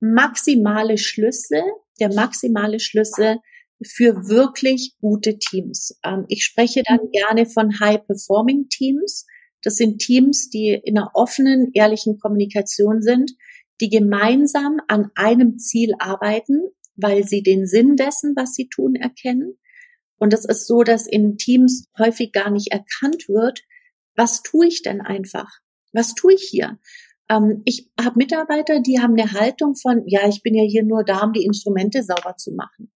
maximale Schlüssel, der maximale Schlüssel für wirklich gute Teams. Ich spreche dann mhm. gerne von High-Performing Teams. Das sind Teams, die in einer offenen, ehrlichen Kommunikation sind, die gemeinsam an einem Ziel arbeiten, weil sie den Sinn dessen, was sie tun, erkennen. Und es ist so, dass in Teams häufig gar nicht erkannt wird, was tue ich denn einfach? Was tue ich hier? Ähm, ich habe Mitarbeiter, die haben eine Haltung von, ja, ich bin ja hier nur da, um die Instrumente sauber zu machen.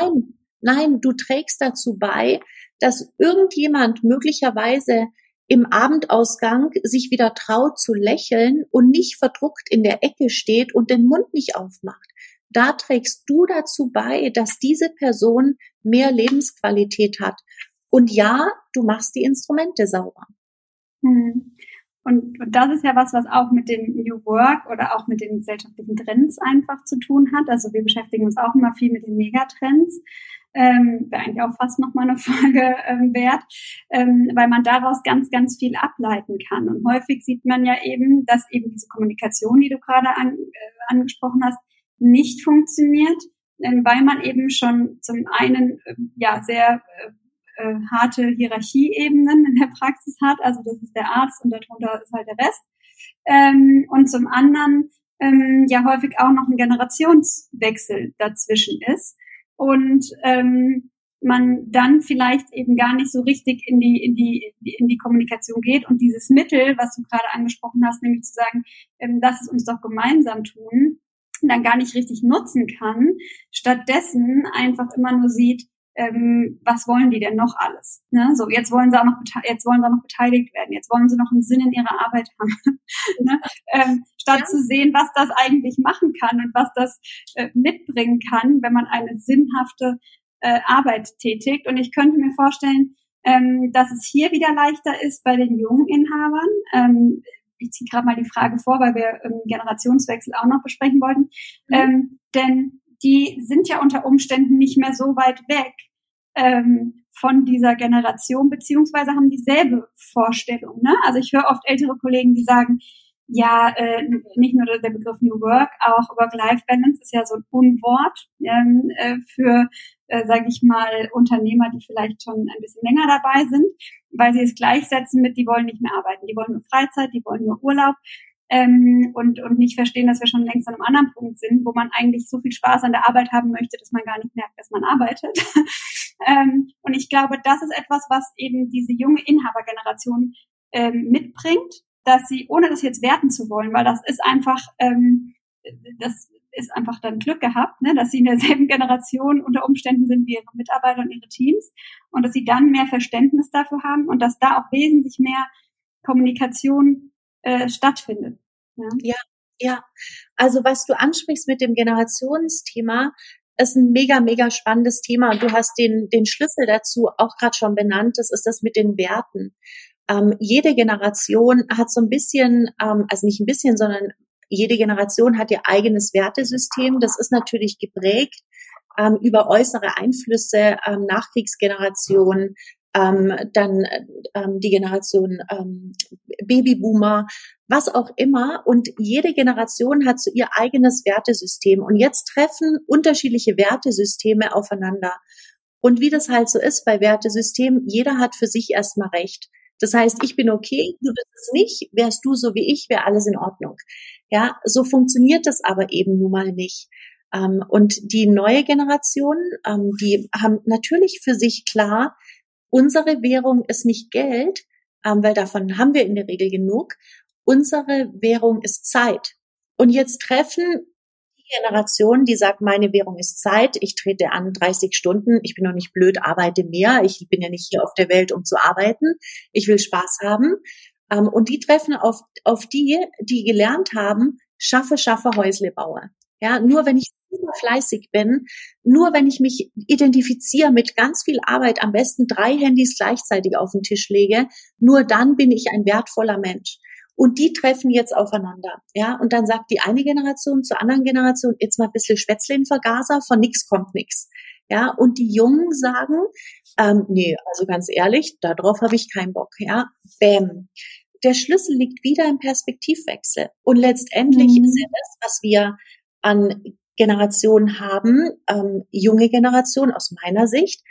Nein, nein, du trägst dazu bei, dass irgendjemand möglicherweise im Abendausgang sich wieder traut zu lächeln und nicht verdruckt in der Ecke steht und den Mund nicht aufmacht. Da trägst du dazu bei, dass diese Person mehr Lebensqualität hat. Und ja, du machst die Instrumente sauber. Hm. Und das ist ja was, was auch mit dem New Work oder auch mit den gesellschaftlichen Trends einfach zu tun hat. Also wir beschäftigen uns auch immer viel mit den Megatrends. Ähm, wäre eigentlich auch fast nochmal eine Folge ähm, wert, ähm, weil man daraus ganz, ganz viel ableiten kann. Und häufig sieht man ja eben, dass eben diese Kommunikation, die du gerade an, äh, angesprochen hast, nicht funktioniert, ähm, weil man eben schon zum einen äh, ja sehr äh, äh, harte Hierarchieebenen in der Praxis hat. Also das ist der Arzt und darunter ist halt der Rest. Ähm, und zum anderen ähm, ja häufig auch noch ein Generationswechsel dazwischen ist. Und ähm, man dann vielleicht eben gar nicht so richtig in die, in die, in die Kommunikation geht. Und dieses Mittel, was du gerade angesprochen hast, nämlich zu sagen, ähm, lass es uns doch gemeinsam tun, dann gar nicht richtig nutzen kann, stattdessen einfach immer nur sieht, ähm, was wollen die denn noch alles? Ne? So, jetzt wollen sie auch noch, jetzt wollen sie auch noch beteiligt werden, jetzt wollen sie noch einen Sinn in ihrer Arbeit haben. ne? ähm, statt ja. zu sehen, was das eigentlich machen kann und was das äh, mitbringen kann, wenn man eine sinnhafte äh, Arbeit tätigt. Und ich könnte mir vorstellen, ähm, dass es hier wieder leichter ist bei den jungen Inhabern. Ähm, ich ziehe gerade mal die Frage vor, weil wir ähm, Generationswechsel auch noch besprechen wollten. Mhm. Ähm, denn die sind ja unter Umständen nicht mehr so weit weg ähm, von dieser Generation, beziehungsweise haben dieselbe Vorstellung. Ne? Also ich höre oft ältere Kollegen, die sagen, ja, äh, nicht nur der Begriff New Work, auch Work-Life-Balance ist ja so ein Unwort ähm, äh, für, äh, sage ich mal, Unternehmer, die vielleicht schon ein bisschen länger dabei sind, weil sie es gleichsetzen mit, die wollen nicht mehr arbeiten, die wollen nur Freizeit, die wollen nur Urlaub ähm, und, und nicht verstehen, dass wir schon längst an einem anderen Punkt sind, wo man eigentlich so viel Spaß an der Arbeit haben möchte, dass man gar nicht merkt, dass man arbeitet. ähm, und ich glaube, das ist etwas, was eben diese junge Inhabergeneration ähm, mitbringt, dass sie, ohne das jetzt werten zu wollen, weil das ist einfach, ähm, das ist einfach dann Glück gehabt, ne, dass sie in derselben Generation unter Umständen sind wie ihre Mitarbeiter und ihre Teams und dass sie dann mehr Verständnis dafür haben und dass da auch wesentlich mehr Kommunikation äh, stattfindet. Ja. ja, ja. Also was du ansprichst mit dem Generationsthema, ist ein mega, mega spannendes Thema und du hast den, den Schlüssel dazu auch gerade schon benannt. Das ist das mit den Werten. Ähm, jede Generation hat so ein bisschen, ähm, also nicht ein bisschen, sondern jede Generation hat ihr eigenes Wertesystem. Das ist natürlich geprägt ähm, über äußere Einflüsse, ähm, Nachkriegsgenerationen, ähm, dann ähm, die Generation ähm, Babyboomer, was auch immer. Und jede Generation hat so ihr eigenes Wertesystem. Und jetzt treffen unterschiedliche Wertesysteme aufeinander. Und wie das halt so ist bei Wertesystemen, jeder hat für sich erstmal recht. Das heißt, ich bin okay, du bist es nicht, wärst du so wie ich, wäre alles in Ordnung. Ja, so funktioniert das aber eben nun mal nicht. Ähm, und die neue Generation, ähm, die haben natürlich für sich klar, Unsere Währung ist nicht Geld, ähm, weil davon haben wir in der Regel genug. Unsere Währung ist Zeit. Und jetzt treffen die Generation, die sagt, meine Währung ist Zeit, ich trete an 30 Stunden, ich bin noch nicht blöd, arbeite mehr, ich bin ja nicht hier auf der Welt, um zu arbeiten, ich will Spaß haben. Ähm, und die treffen auf, auf die, die gelernt haben, schaffe, schaffe, Häusle baue. Ja, nur wenn ich super fleißig bin, nur wenn ich mich identifiziere mit ganz viel Arbeit, am besten drei Handys gleichzeitig auf den Tisch lege, nur dann bin ich ein wertvoller Mensch. Und die treffen jetzt aufeinander. Ja, und dann sagt die eine Generation zur anderen Generation, jetzt mal ein bisschen Spätzle in Vergaser, von nix kommt nix. Ja, und die Jungen sagen, ähm, nee, also ganz ehrlich, darauf habe ich keinen Bock. Ja, bäm. Der Schlüssel liegt wieder im Perspektivwechsel. Und letztendlich mhm. ist ja das, was wir an Generationen haben, ähm, junge Generation aus meiner Sicht.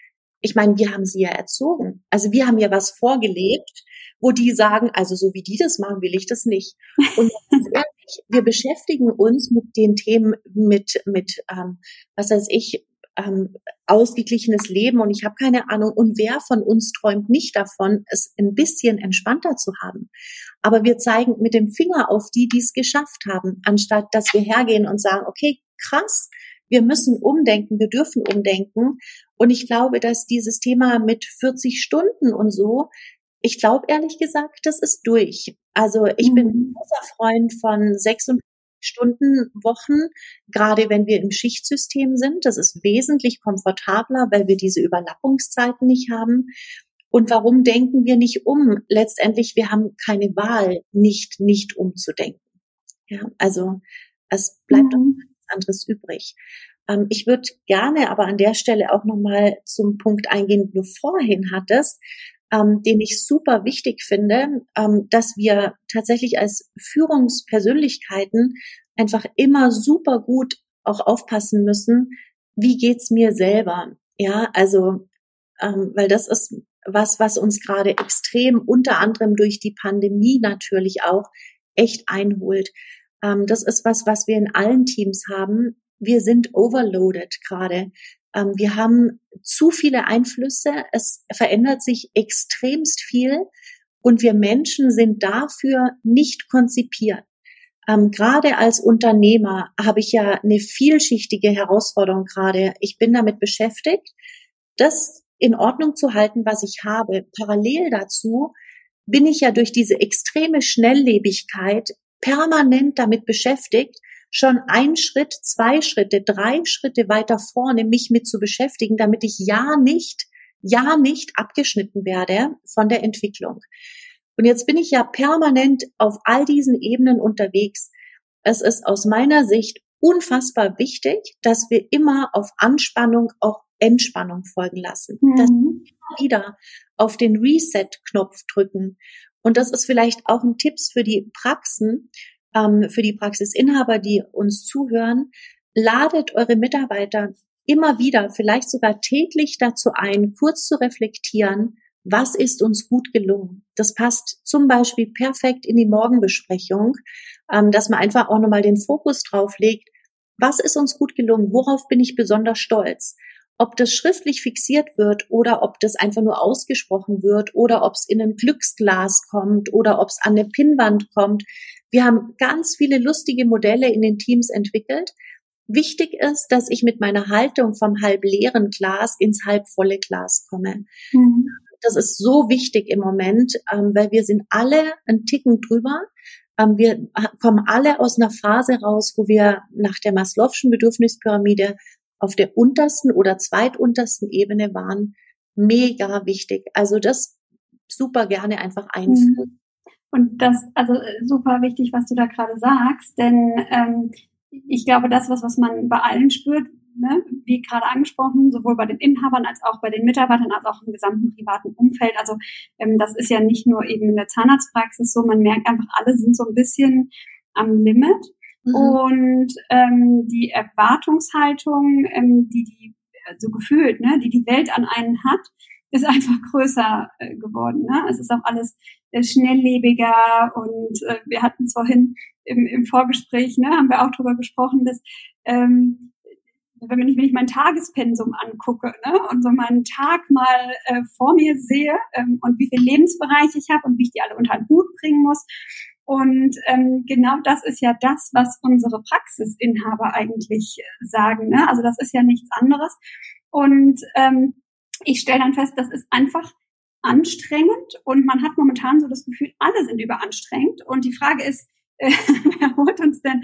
Ich meine, wir haben sie ja erzogen. Also wir haben ja was vorgelebt, wo die sagen, also so wie die das machen, will ich das nicht. Und ehrlich, wir beschäftigen uns mit den Themen, mit, mit ähm, was weiß ich, ähm, ausgeglichenes Leben und ich habe keine Ahnung. Und wer von uns träumt nicht davon, es ein bisschen entspannter zu haben? Aber wir zeigen mit dem Finger auf die, die es geschafft haben, anstatt dass wir hergehen und sagen, okay, krass, wir müssen umdenken, wir dürfen umdenken. Und ich glaube, dass dieses Thema mit 40 Stunden und so, ich glaube ehrlich gesagt, das ist durch. Also ich mhm. bin ein großer Freund von 56 Stunden Wochen, gerade wenn wir im Schichtsystem sind. Das ist wesentlich komfortabler, weil wir diese Überlappungszeiten nicht haben. Und warum denken wir nicht um? Letztendlich, wir haben keine Wahl, nicht, nicht umzudenken. Ja, also es bleibt mhm. Nichts anderes übrig. Ähm, ich würde gerne aber an der Stelle auch nochmal zum Punkt eingehen, den du vorhin hattest, ähm, den ich super wichtig finde, ähm, dass wir tatsächlich als Führungspersönlichkeiten einfach immer super gut auch aufpassen müssen, wie geht's mir selber? Ja, also, ähm, weil das ist was, was uns gerade extrem unter anderem durch die Pandemie natürlich auch echt einholt. Ähm, das ist was, was wir in allen Teams haben. Wir sind overloaded gerade. Ähm, wir haben zu viele Einflüsse. Es verändert sich extremst viel. Und wir Menschen sind dafür nicht konzipiert. Ähm, gerade als Unternehmer habe ich ja eine vielschichtige Herausforderung gerade. Ich bin damit beschäftigt, das in Ordnung zu halten, was ich habe. Parallel dazu bin ich ja durch diese extreme Schnelllebigkeit permanent damit beschäftigt, schon ein Schritt, zwei Schritte, drei Schritte weiter vorne mich mit zu beschäftigen, damit ich ja nicht, ja nicht abgeschnitten werde von der Entwicklung. Und jetzt bin ich ja permanent auf all diesen Ebenen unterwegs. Es ist aus meiner Sicht unfassbar wichtig, dass wir immer auf Anspannung auch Entspannung folgen lassen. Mhm. Dass wir immer wieder auf den Reset-Knopf drücken. Und das ist vielleicht auch ein Tipp für die Praxen, ähm, für die Praxisinhaber, die uns zuhören. Ladet eure Mitarbeiter immer wieder, vielleicht sogar täglich dazu ein, kurz zu reflektieren, was ist uns gut gelungen. Das passt zum Beispiel perfekt in die Morgenbesprechung, ähm, dass man einfach auch nochmal den Fokus drauf legt, was ist uns gut gelungen, worauf bin ich besonders stolz. Ob das schriftlich fixiert wird oder ob das einfach nur ausgesprochen wird oder ob es in ein Glücksglas kommt oder ob es an eine Pinnwand kommt. Wir haben ganz viele lustige Modelle in den Teams entwickelt. Wichtig ist, dass ich mit meiner Haltung vom halb leeren Glas ins halb volle Glas komme. Mhm. Das ist so wichtig im Moment, ähm, weil wir sind alle einen Ticken drüber. Ähm, wir kommen alle aus einer Phase raus, wo wir nach der Maslow'schen Bedürfnispyramide auf der untersten oder zweituntersten Ebene waren. Mega wichtig. Also das super gerne einfach einführen. Mhm. Und das, also super wichtig, was du da gerade sagst, denn ähm, ich glaube, das, was, was man bei allen spürt, ne, wie gerade angesprochen, sowohl bei den Inhabern als auch bei den Mitarbeitern, als auch im gesamten privaten Umfeld. Also ähm, das ist ja nicht nur eben in der Zahnarztpraxis so, man merkt einfach, alle sind so ein bisschen am Limit. Mhm. Und ähm, die Erwartungshaltung, ähm, die die so gefühlt, ne, die die Welt an einen hat, ist einfach größer äh, geworden. Ne? Es ist auch alles äh, schnelllebiger und äh, wir hatten es vorhin im, im Vorgespräch, ne, haben wir auch drüber gesprochen, dass ähm, wenn ich, wenn ich mein Tagespensum angucke ne, und so meinen Tag mal äh, vor mir sehe ähm, und wie viel Lebensbereich ich habe und wie ich die alle unter den Hut bringen muss. Und ähm, genau das ist ja das, was unsere Praxisinhaber eigentlich äh, sagen. Ne? Also das ist ja nichts anderes. Und ähm, ich stelle dann fest, das ist einfach anstrengend und man hat momentan so das Gefühl, alle sind überanstrengend. Und die Frage ist, äh, wer holt uns denn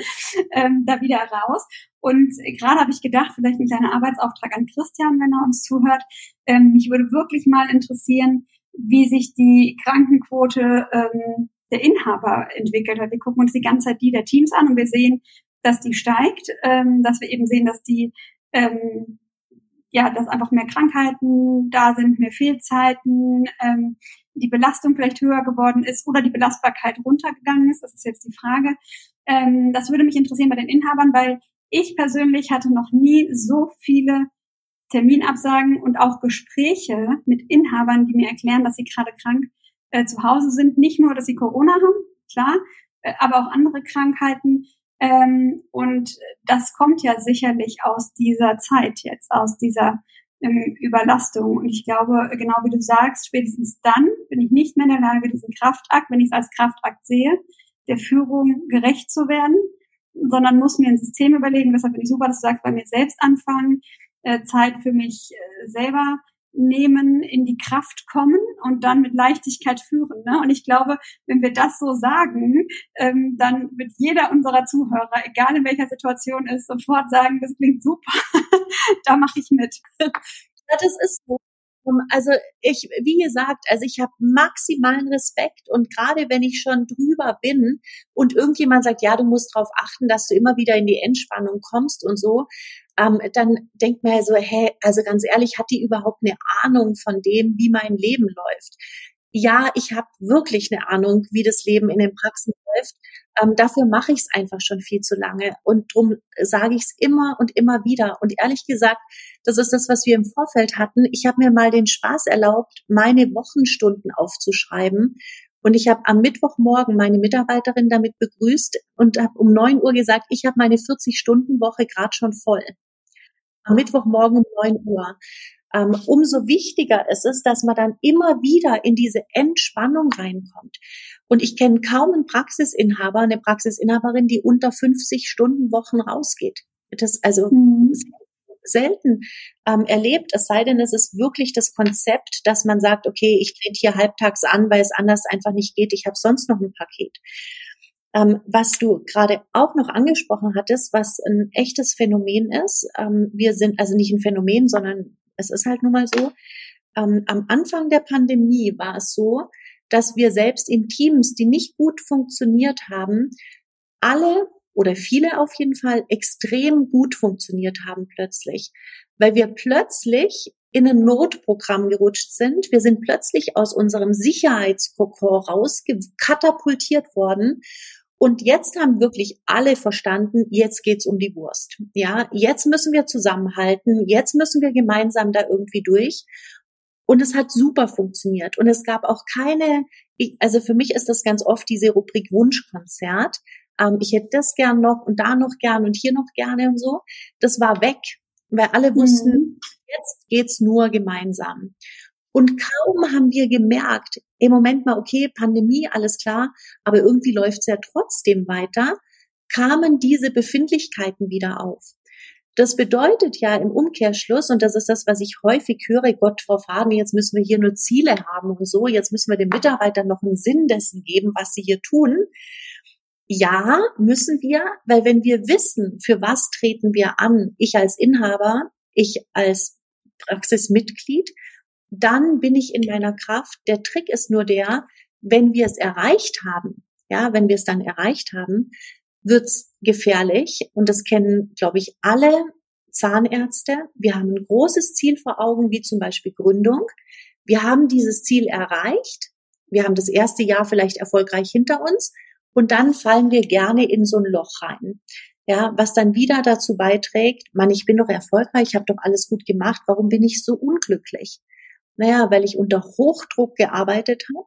ähm, da wieder raus? Und gerade habe ich gedacht, vielleicht ein kleiner Arbeitsauftrag an Christian, wenn er uns zuhört. Ähm, mich würde wirklich mal interessieren, wie sich die Krankenquote ähm, der Inhaber entwickelt hat. Wir gucken uns die ganze Zeit die der Teams an und wir sehen, dass die steigt, ähm, dass wir eben sehen, dass die ähm, ja, dass einfach mehr Krankheiten da sind, mehr Fehlzeiten, ähm, die Belastung vielleicht höher geworden ist oder die Belastbarkeit runtergegangen ist. Das ist jetzt die Frage. Ähm, das würde mich interessieren bei den Inhabern, weil ich persönlich hatte noch nie so viele Terminabsagen und auch Gespräche mit Inhabern, die mir erklären, dass sie gerade krank äh, zu Hause sind. Nicht nur, dass sie Corona haben, klar, äh, aber auch andere Krankheiten. Ähm, und das kommt ja sicherlich aus dieser Zeit jetzt, aus dieser ähm, Überlastung. Und ich glaube, genau wie du sagst, spätestens dann bin ich nicht mehr in der Lage, diesen Kraftakt, wenn ich es als Kraftakt sehe, der Führung gerecht zu werden, sondern muss mir ein System überlegen. Deshalb bin ich super, dass du sagst, bei mir selbst anfangen, äh, Zeit für mich äh, selber nehmen, in die Kraft kommen und dann mit Leichtigkeit führen. Ne? Und ich glaube, wenn wir das so sagen, ähm, dann wird jeder unserer Zuhörer, egal in welcher Situation ist, sofort sagen, das klingt super, da mache ich mit. Ja, das ist so. Also ich, wie gesagt, also ich habe maximalen Respekt und gerade wenn ich schon drüber bin und irgendjemand sagt, ja, du musst darauf achten, dass du immer wieder in die Entspannung kommst und so, ähm, dann denkt man ja so, hä, also ganz ehrlich, hat die überhaupt eine Ahnung von dem, wie mein Leben läuft? Ja, ich habe wirklich eine Ahnung, wie das Leben in den Praxen läuft. Ähm, dafür mache ich es einfach schon viel zu lange. Und drum sage ich es immer und immer wieder. Und ehrlich gesagt, das ist das, was wir im Vorfeld hatten. Ich habe mir mal den Spaß erlaubt, meine Wochenstunden aufzuschreiben und ich habe am Mittwochmorgen meine Mitarbeiterin damit begrüßt und habe um neun Uhr gesagt, ich habe meine 40-Stunden-Woche gerade schon voll. Am Mittwochmorgen um neun Uhr. Ähm, umso wichtiger ist es, dass man dann immer wieder in diese Entspannung reinkommt. Und ich kenne kaum einen Praxisinhaber, eine Praxisinhaberin, die unter 50 Stunden Wochen rausgeht. Das also mhm selten ähm, erlebt, es sei denn, es ist wirklich das Konzept, dass man sagt, okay, ich trete hier halbtags an, weil es anders einfach nicht geht, ich habe sonst noch ein Paket. Ähm, was du gerade auch noch angesprochen hattest, was ein echtes Phänomen ist, ähm, wir sind also nicht ein Phänomen, sondern es ist halt nun mal so, ähm, am Anfang der Pandemie war es so, dass wir selbst in Teams, die nicht gut funktioniert haben, alle oder viele auf jeden Fall extrem gut funktioniert haben plötzlich, weil wir plötzlich in ein Notprogramm gerutscht sind. Wir sind plötzlich aus unserem Sicherheitskokon rauskatapultiert worden. Und jetzt haben wirklich alle verstanden, jetzt geht's um die Wurst. Ja, jetzt müssen wir zusammenhalten. Jetzt müssen wir gemeinsam da irgendwie durch. Und es hat super funktioniert. Und es gab auch keine, also für mich ist das ganz oft diese Rubrik Wunschkonzert ähm, ich hätte das gern noch und da noch gern und hier noch gerne und so. Das war weg, weil alle wussten, mhm. jetzt geht's nur gemeinsam. Und kaum haben wir gemerkt, im Moment mal, okay, Pandemie, alles klar, aber irgendwie läuft's ja trotzdem weiter, kamen diese Befindlichkeiten wieder auf. Das bedeutet ja im Umkehrschluss, und das ist das, was ich häufig höre, Gott, Frau Faden, jetzt müssen wir hier nur Ziele haben und so, jetzt müssen wir den Mitarbeitern noch einen Sinn dessen geben, was sie hier tun. Ja, müssen wir, weil wenn wir wissen, für was treten wir an, ich als Inhaber, ich als Praxismitglied, dann bin ich in meiner Kraft. Der Trick ist nur der, wenn wir es erreicht haben, ja, wenn wir es dann erreicht haben, wird's gefährlich. Und das kennen, glaube ich, alle Zahnärzte. Wir haben ein großes Ziel vor Augen, wie zum Beispiel Gründung. Wir haben dieses Ziel erreicht. Wir haben das erste Jahr vielleicht erfolgreich hinter uns und dann fallen wir gerne in so ein Loch rein. Ja, was dann wieder dazu beiträgt, man, ich bin doch erfolgreich, ich habe doch alles gut gemacht, warum bin ich so unglücklich? Naja, weil ich unter Hochdruck gearbeitet habe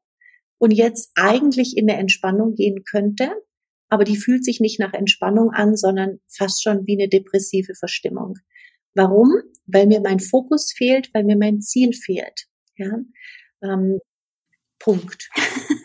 und jetzt eigentlich in eine Entspannung gehen könnte, aber die fühlt sich nicht nach Entspannung an, sondern fast schon wie eine depressive Verstimmung. Warum? Weil mir mein Fokus fehlt, weil mir mein Ziel fehlt. Ja, ähm, Punkt.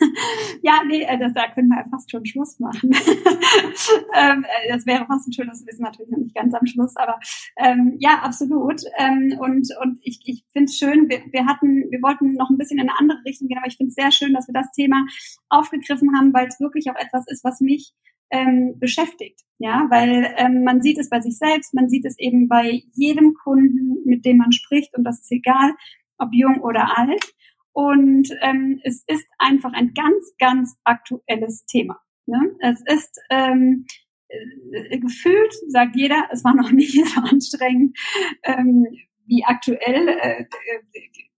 ja, nee, äh, das, da können wir fast schon Schluss machen. ähm, äh, das wäre fast ein schönes Wissen, natürlich noch nicht ganz am Schluss, aber ähm, ja, absolut. Ähm, und und ich, ich finde es schön, wir, wir hatten, wir wollten noch ein bisschen in eine andere Richtung gehen, aber ich finde es sehr schön, dass wir das Thema aufgegriffen haben, weil es wirklich auch etwas ist, was mich ähm, beschäftigt. Ja, weil ähm, man sieht es bei sich selbst, man sieht es eben bei jedem Kunden, mit dem man spricht und das ist egal, ob jung oder alt. Und ähm, es ist einfach ein ganz, ganz aktuelles Thema. Ne? Es ist ähm, äh, gefühlt, sagt jeder, es war noch nie so anstrengend ähm, wie aktuell. Äh,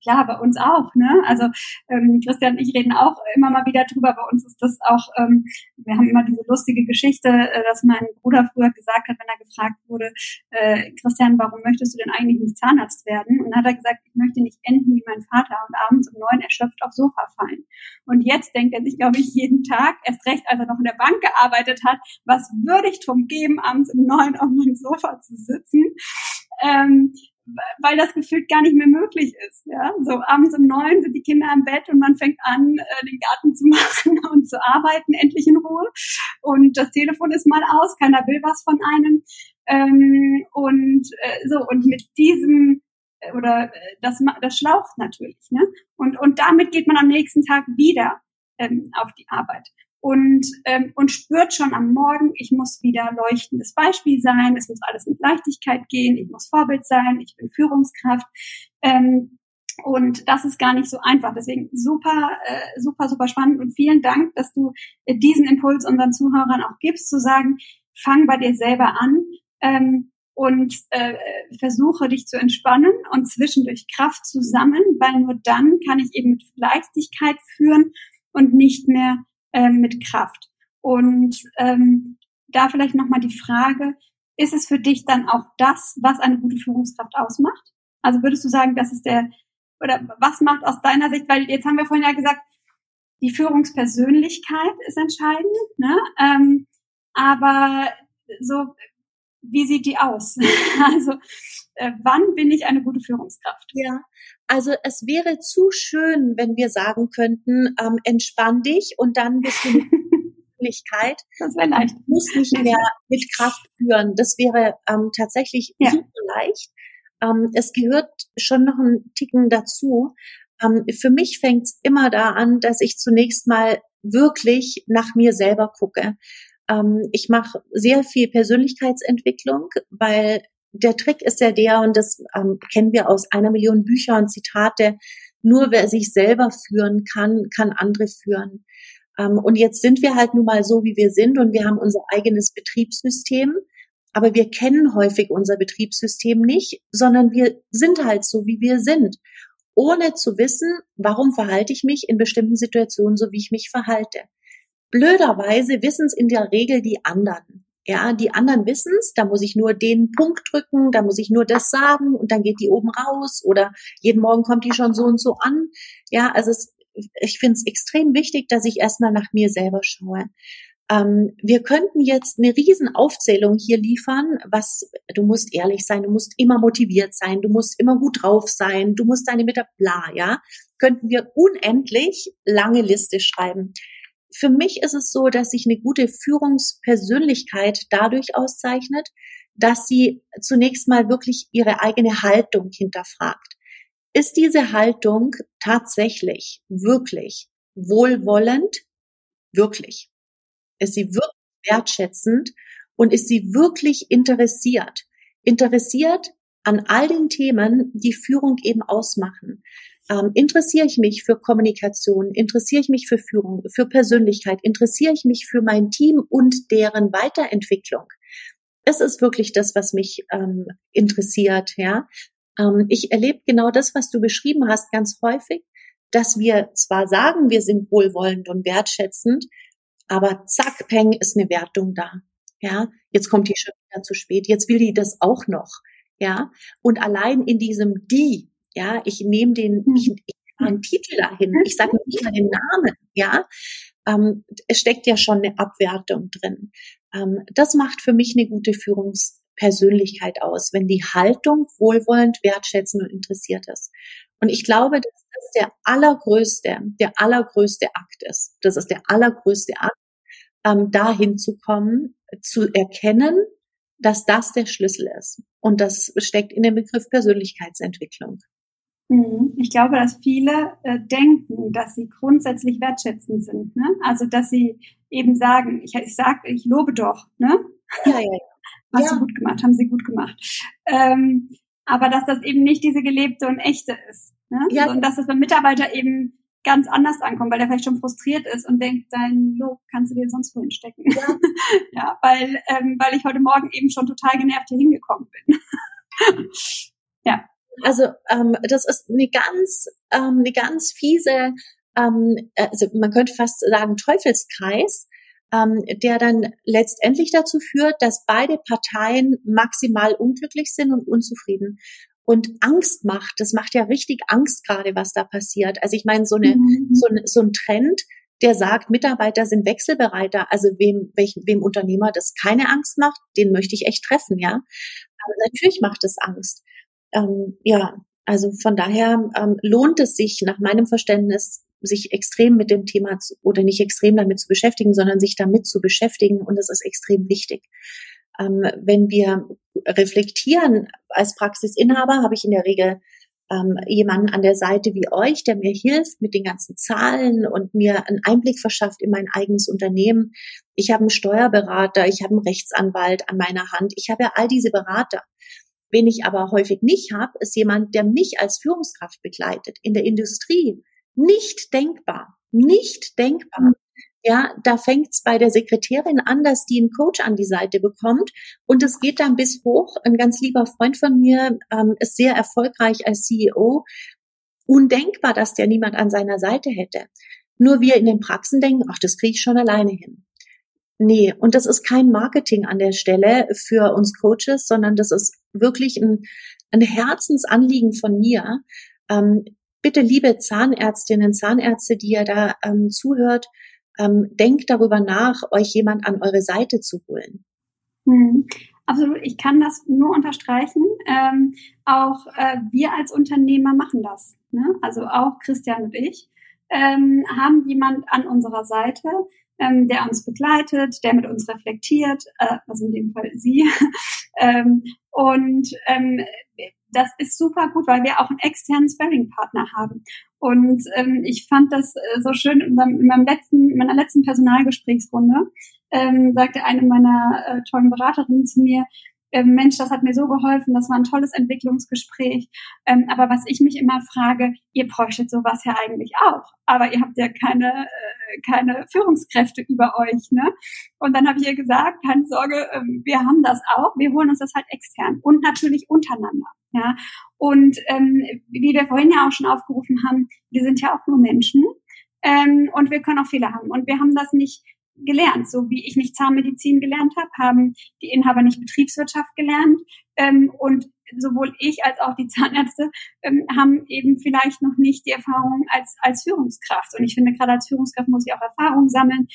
klar, bei uns auch. Ne? Also ähm, Christian und ich reden auch immer mal wieder drüber. Bei uns ist das auch, ähm, wir haben immer diese lustige Geschichte, äh, dass mein Bruder früher gesagt hat, wenn er gefragt wurde, äh, Christian, warum möchtest du denn eigentlich nicht Zahnarzt werden? Und dann hat er gesagt, ich möchte nicht enden wie mein Vater und abends um neun erschöpft aufs Sofa fallen. Und jetzt denkt er sich, glaube ich, jeden Tag, erst recht, als er noch in der Bank gearbeitet hat, was würde ich drum geben, abends um neun auf meinem Sofa zu sitzen? Ähm, weil das gefühlt gar nicht mehr möglich ist. Ja? So abends um neun sind die Kinder im Bett und man fängt an, äh, den Garten zu machen und zu arbeiten, endlich in Ruhe. Und das Telefon ist mal aus, keiner will was von einem. Ähm, und äh, so, und mit diesem äh, oder äh, das, das schlaucht natürlich. Ne? Und, und damit geht man am nächsten Tag wieder ähm, auf die Arbeit und, ähm, und spürt schon am Morgen, ich muss wieder leuchtendes Beispiel sein, es muss alles mit Leichtigkeit gehen, ich muss Vorbild sein, ich bin Führungskraft. Ähm, und das ist gar nicht so einfach. Deswegen super, äh, super, super spannend und vielen Dank, dass du äh, diesen Impuls unseren Zuhörern auch gibst, zu sagen, fang bei dir selber an ähm, und äh, versuche dich zu entspannen und zwischendurch Kraft zu sammeln, weil nur dann kann ich eben mit Leichtigkeit führen und nicht mehr ähm, mit Kraft. Und ähm, da vielleicht nochmal die Frage, ist es für dich dann auch das, was eine gute Führungskraft ausmacht? Also würdest du sagen, das ist der, oder was macht aus deiner Sicht, weil jetzt haben wir vorhin ja gesagt, die Führungspersönlichkeit ist entscheidend, ne? Ähm, aber so, wie sieht die aus? also, äh, wann bin ich eine gute Führungskraft? Ja, also es wäre zu schön, wenn wir sagen könnten, ähm, entspann dich und dann bist du mit Möglichkeit. Das wäre leicht. Du musst nicht mehr mit Kraft führen. Das wäre ähm, tatsächlich ja. super leicht. Ähm, es gehört schon noch ein Ticken dazu. Ähm, für mich fängt es immer da an, dass ich zunächst mal wirklich nach mir selber gucke. Ähm, ich mache sehr viel Persönlichkeitsentwicklung, weil der Trick ist ja der, und das ähm, kennen wir aus einer Million Bücher und Zitate, nur wer sich selber führen kann, kann andere führen. Ähm, und jetzt sind wir halt nun mal so, wie wir sind und wir haben unser eigenes Betriebssystem. Aber wir kennen häufig unser Betriebssystem nicht, sondern wir sind halt so, wie wir sind, ohne zu wissen, warum verhalte ich mich in bestimmten Situationen so, wie ich mich verhalte. Blöderweise wissen es in der Regel die anderen. Ja, die anderen wissen's, da muss ich nur den Punkt drücken, da muss ich nur das sagen und dann geht die oben raus oder jeden Morgen kommt die schon so und so an. Ja, also es, ich finde es extrem wichtig, dass ich erstmal nach mir selber schaue. Ähm, wir könnten jetzt eine riesen Aufzählung hier liefern, was du musst ehrlich sein, du musst immer motiviert sein, du musst immer gut drauf sein, du musst deine Mitarbeiter, bla, ja, könnten wir unendlich lange Liste schreiben für mich ist es so, dass sich eine gute Führungspersönlichkeit dadurch auszeichnet, dass sie zunächst mal wirklich ihre eigene Haltung hinterfragt. Ist diese Haltung tatsächlich, wirklich wohlwollend? Wirklich. Ist sie wirklich wertschätzend? Und ist sie wirklich interessiert? Interessiert an all den Themen, die Führung eben ausmachen ähm, interessiere ich mich für Kommunikation, interessiere ich mich für Führung, für Persönlichkeit, interessiere ich mich für mein Team und deren Weiterentwicklung. Es ist wirklich das, was mich ähm, interessiert, ja. Ähm, ich erlebe genau das, was du beschrieben hast, ganz häufig, dass wir zwar sagen, wir sind wohlwollend und wertschätzend, aber zack, peng, ist eine Wertung da. Ja, jetzt kommt die schon wieder zu spät. Jetzt will die das auch noch. Ja, und allein in diesem die ja, ich nehme den, ich, mhm. ich einen Titel dahin. Ich sage nicht mal den Namen. Ja, ähm, es steckt ja schon eine Abwertung drin. Ähm, das macht für mich eine gute Führungspersönlichkeit aus, wenn die Haltung wohlwollend, wertschätzend und interessiert ist. Und ich glaube, dass das der allergrößte, der allergrößte Akt ist. Das ist der allergrößte Akt, ähm, dahin zu kommen, zu erkennen, dass das der Schlüssel ist. Und das steckt in dem Begriff Persönlichkeitsentwicklung. Mhm. Ich glaube, dass viele äh, denken, dass sie grundsätzlich wertschätzend sind. Ne? Also, dass sie eben sagen, ich, ich sag, ich lobe doch, ne? Ja, ja, ja. Hast ja. du gut gemacht, haben sie gut gemacht. Ähm, aber dass das eben nicht diese gelebte und echte ist. Ne? Ja. Und dass das beim Mitarbeiter eben ganz anders ankommt, weil er vielleicht schon frustriert ist und denkt, dein Lob kannst du dir sonst wohin stecken. Ja, ja weil, ähm, weil ich heute Morgen eben schon total genervt hier hingekommen bin. ja. Also ähm, das ist eine ganz, ähm, eine ganz fiese, ähm, also man könnte fast sagen Teufelskreis, ähm, der dann letztendlich dazu führt, dass beide Parteien maximal unglücklich sind und unzufrieden und Angst macht. Das macht ja richtig Angst gerade, was da passiert. Also ich meine, so, eine, mhm. so, ein, so ein Trend, der sagt, Mitarbeiter sind wechselbereiter. Also wem, welchem, wem Unternehmer das keine Angst macht, den möchte ich echt treffen, ja. Aber natürlich macht es Angst. Ähm, ja, also von daher ähm, lohnt es sich nach meinem Verständnis, sich extrem mit dem Thema zu, oder nicht extrem damit zu beschäftigen, sondern sich damit zu beschäftigen und das ist extrem wichtig. Ähm, wenn wir reflektieren als Praxisinhaber, habe ich in der Regel ähm, jemanden an der Seite wie euch, der mir hilft mit den ganzen Zahlen und mir einen Einblick verschafft in mein eigenes Unternehmen. Ich habe einen Steuerberater, ich habe einen Rechtsanwalt an meiner Hand. Ich habe ja all diese Berater. Wen ich aber häufig nicht habe, ist jemand, der mich als Führungskraft begleitet. In der Industrie nicht denkbar, nicht denkbar, ja, da fängt's bei der Sekretärin an, dass die einen Coach an die Seite bekommt und es geht dann bis hoch. Ein ganz lieber Freund von mir ähm, ist sehr erfolgreich als CEO. Undenkbar, dass der niemand an seiner Seite hätte. Nur wir in den Praxen denken, ach, das kriege ich schon alleine hin. Nee, und das ist kein Marketing an der Stelle für uns Coaches, sondern das ist wirklich ein, ein Herzensanliegen von mir. Ähm, bitte, liebe Zahnärztinnen, Zahnärzte, die ihr da ähm, zuhört, ähm, denkt darüber nach, euch jemand an eure Seite zu holen. Hm. Absolut, ich kann das nur unterstreichen. Ähm, auch äh, wir als Unternehmer machen das. Ne? Also auch Christian und ich ähm, haben jemand an unserer Seite, ähm, der uns begleitet, der mit uns reflektiert, äh, also in dem Fall Sie. ähm, und ähm, das ist super gut, weil wir auch einen externen Sparring-Partner haben. Und ähm, ich fand das äh, so schön in, meinem, in meinem letzten, in meiner letzten Personalgesprächsrunde, ähm, sagte eine meiner äh, tollen Beraterinnen zu mir, ähm, Mensch, das hat mir so geholfen, das war ein tolles Entwicklungsgespräch. Ähm, aber was ich mich immer frage, ihr bräuchtet sowas ja eigentlich auch, aber ihr habt ja keine, äh, keine Führungskräfte über euch. Ne? Und dann habe ich ihr gesagt, keine Sorge, ähm, wir haben das auch, wir holen uns das halt extern und natürlich untereinander. Ja? Und ähm, wie wir vorhin ja auch schon aufgerufen haben, wir sind ja auch nur Menschen ähm, und wir können auch Fehler haben. Und wir haben das nicht gelernt. So wie ich nicht Zahnmedizin gelernt habe, haben die Inhaber nicht Betriebswirtschaft gelernt. Ähm, und sowohl ich als auch die Zahnärzte ähm, haben eben vielleicht noch nicht die Erfahrung als, als Führungskraft. Und ich finde, gerade als Führungskraft muss ich auch Erfahrung sammeln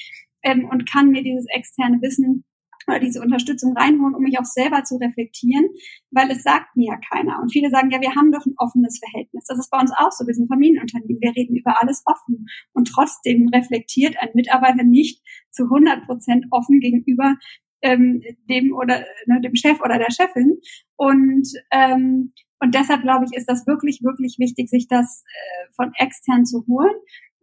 ähm, und kann mir dieses externe Wissen oder diese Unterstützung reinholen, um mich auch selber zu reflektieren, weil es sagt mir ja keiner. Und viele sagen, ja, wir haben doch ein offenes Verhältnis. Das ist bei uns auch so. Wir sind Familienunternehmen. Wir reden über alles offen. Und trotzdem reflektiert ein Mitarbeiter nicht zu 100 Prozent offen gegenüber ähm, dem oder ne, dem Chef oder der Chefin. Und ähm, und deshalb glaube ich, ist das wirklich, wirklich wichtig, sich das äh, von extern zu holen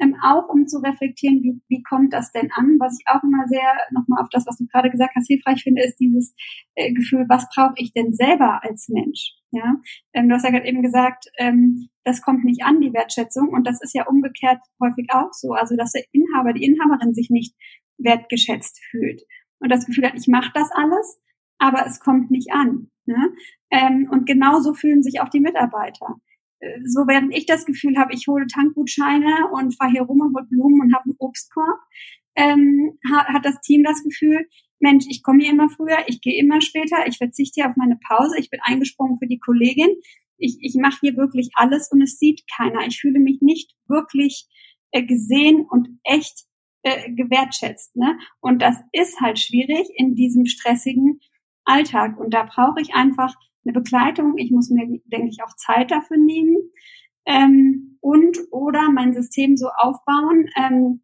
ähm, auch um zu reflektieren, wie, wie kommt das denn an? Was ich auch immer sehr nochmal auf das, was du gerade gesagt hast, hilfreich finde, ist dieses äh, Gefühl, was brauche ich denn selber als Mensch? Ja, ähm, du hast ja gerade eben gesagt, ähm, das kommt nicht an, die Wertschätzung, und das ist ja umgekehrt häufig auch so, also dass der Inhaber, die Inhaberin sich nicht wertgeschätzt fühlt und das Gefühl hat, ich mache das alles, aber es kommt nicht an. Ne? Ähm, und genauso fühlen sich auch die Mitarbeiter so während ich das Gefühl habe, ich hole Tankgutscheine und fahre hier rum und hole Blumen und habe einen Obstkorb, ähm, hat, hat das Team das Gefühl, Mensch, ich komme hier immer früher, ich gehe immer später, ich verzichte hier auf meine Pause, ich bin eingesprungen für die Kollegin, ich, ich mache hier wirklich alles und es sieht keiner. Ich fühle mich nicht wirklich äh, gesehen und echt äh, gewertschätzt. Ne? Und das ist halt schwierig in diesem stressigen Alltag. Und da brauche ich einfach eine Begleitung. Ich muss mir, denke ich, auch Zeit dafür nehmen. Ähm, und oder mein System so aufbauen, ähm,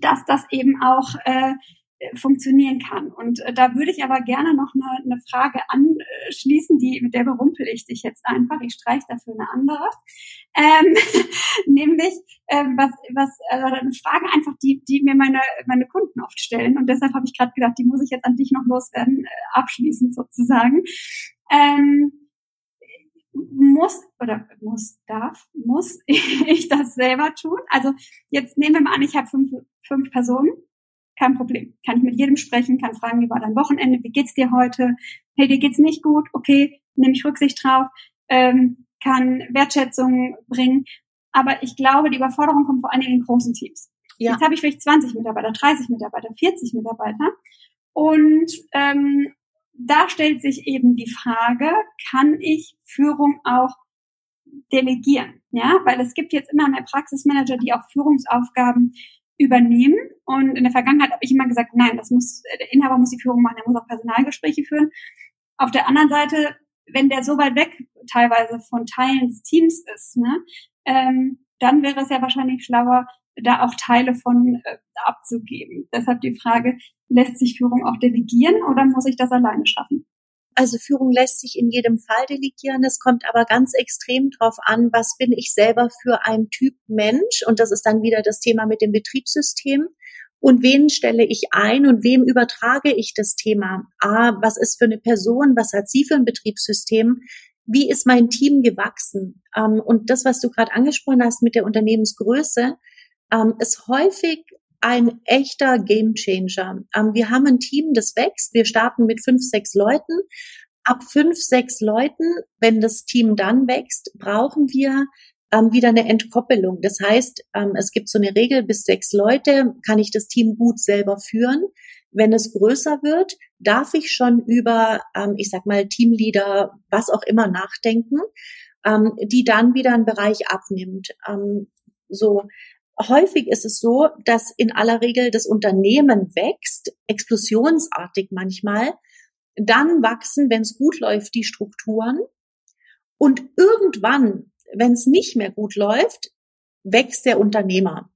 dass das eben auch äh, äh, funktionieren kann. Und äh, da würde ich aber gerne noch eine, eine Frage anschließen, die mit der berumpel ich dich jetzt einfach. Ich streiche dafür eine andere, ähm, nämlich ähm, was was also eine Frage einfach, die die mir meine meine Kunden oft stellen und deshalb habe ich gerade gedacht, die muss ich jetzt an dich noch loswerden, äh, abschließend sozusagen. Ähm, muss oder muss darf muss ich das selber tun? Also jetzt nehmen wir mal an, ich habe fünf, fünf Personen kein Problem. Kann ich mit jedem sprechen, kann fragen, wie war dein Wochenende, wie geht's dir heute? Hey, dir geht's nicht gut? Okay, nehme ich Rücksicht drauf, ähm, kann Wertschätzung bringen. Aber ich glaube, die Überforderung kommt vor allen Dingen in großen Teams. Ja. Jetzt habe ich vielleicht 20 Mitarbeiter, 30 Mitarbeiter, 40 Mitarbeiter. Und ähm, da stellt sich eben die Frage, kann ich Führung auch delegieren? Ja, weil es gibt jetzt immer mehr Praxismanager, die auch Führungsaufgaben übernehmen. Und in der Vergangenheit habe ich immer gesagt, nein, das muss, der Inhaber muss die Führung machen, er muss auch Personalgespräche führen. Auf der anderen Seite, wenn der so weit weg teilweise von Teilen des Teams ist, ne, ähm, dann wäre es ja wahrscheinlich schlauer, da auch Teile von äh, abzugeben. Deshalb die Frage, lässt sich Führung auch delegieren oder muss ich das alleine schaffen? Also Führung lässt sich in jedem Fall delegieren. Es kommt aber ganz extrem drauf an, was bin ich selber für ein Typ Mensch? Und das ist dann wieder das Thema mit dem Betriebssystem. Und wen stelle ich ein und wem übertrage ich das Thema? A, was ist für eine Person? Was hat sie für ein Betriebssystem? Wie ist mein Team gewachsen? Ähm, und das, was du gerade angesprochen hast mit der Unternehmensgröße, ähm, ist häufig ein echter Gamechanger. Ähm, wir haben ein Team, das wächst. Wir starten mit fünf, sechs Leuten. Ab fünf, sechs Leuten, wenn das Team dann wächst, brauchen wir ähm, wieder eine Entkoppelung. Das heißt, ähm, es gibt so eine Regel, bis sechs Leute kann ich das Team gut selber führen. Wenn es größer wird, darf ich schon über, ähm, ich sag mal, Teamleader, was auch immer nachdenken, ähm, die dann wieder einen Bereich abnimmt. Ähm, so, häufig ist es so, dass in aller Regel das Unternehmen wächst, explosionsartig manchmal. Dann wachsen, wenn es gut läuft, die Strukturen. Und irgendwann, wenn es nicht mehr gut läuft, wächst der Unternehmer.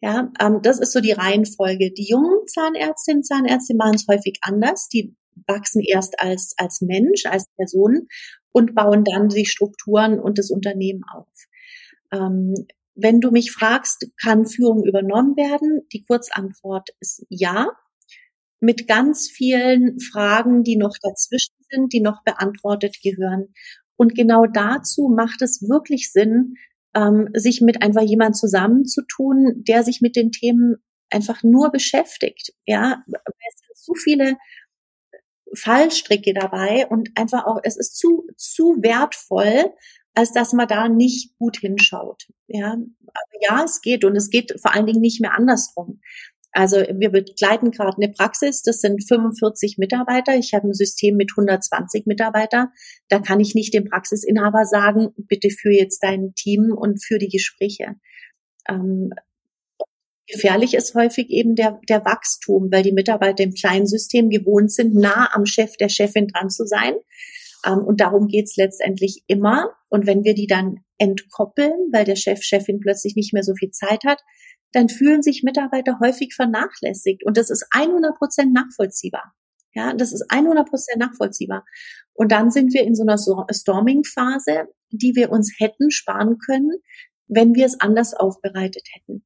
Ja, ähm, das ist so die Reihenfolge. Die jungen Zahnärztinnen, Zahnärzte machen es häufig anders. Die wachsen erst als, als Mensch, als Person und bauen dann die Strukturen und das Unternehmen auf. Ähm, wenn du mich fragst, kann Führung übernommen werden? Die Kurzantwort ist ja. Mit ganz vielen Fragen, die noch dazwischen sind, die noch beantwortet gehören. Und genau dazu macht es wirklich Sinn, ähm, sich mit einfach jemand zusammenzutun, der sich mit den Themen einfach nur beschäftigt. Ja, es sind zu viele Fallstricke dabei und einfach auch, es ist zu, zu wertvoll, als dass man da nicht gut hinschaut. Ja, aber ja, es geht und es geht vor allen Dingen nicht mehr andersrum. Also wir begleiten gerade eine Praxis, das sind 45 Mitarbeiter. Ich habe ein System mit 120 Mitarbeiter. Da kann ich nicht dem Praxisinhaber sagen, bitte führ jetzt dein Team und führ die Gespräche. Ähm, gefährlich ist häufig eben der, der Wachstum, weil die Mitarbeiter im kleinen System gewohnt sind, nah am Chef der Chefin dran zu sein. Ähm, und darum geht's letztendlich immer. Und wenn wir die dann entkoppeln, weil der Chef, Chefin plötzlich nicht mehr so viel Zeit hat, dann fühlen sich Mitarbeiter häufig vernachlässigt. Und das ist 100 Prozent nachvollziehbar. Ja, das ist 100 Prozent nachvollziehbar. Und dann sind wir in so einer Storming-Phase, die wir uns hätten sparen können, wenn wir es anders aufbereitet hätten.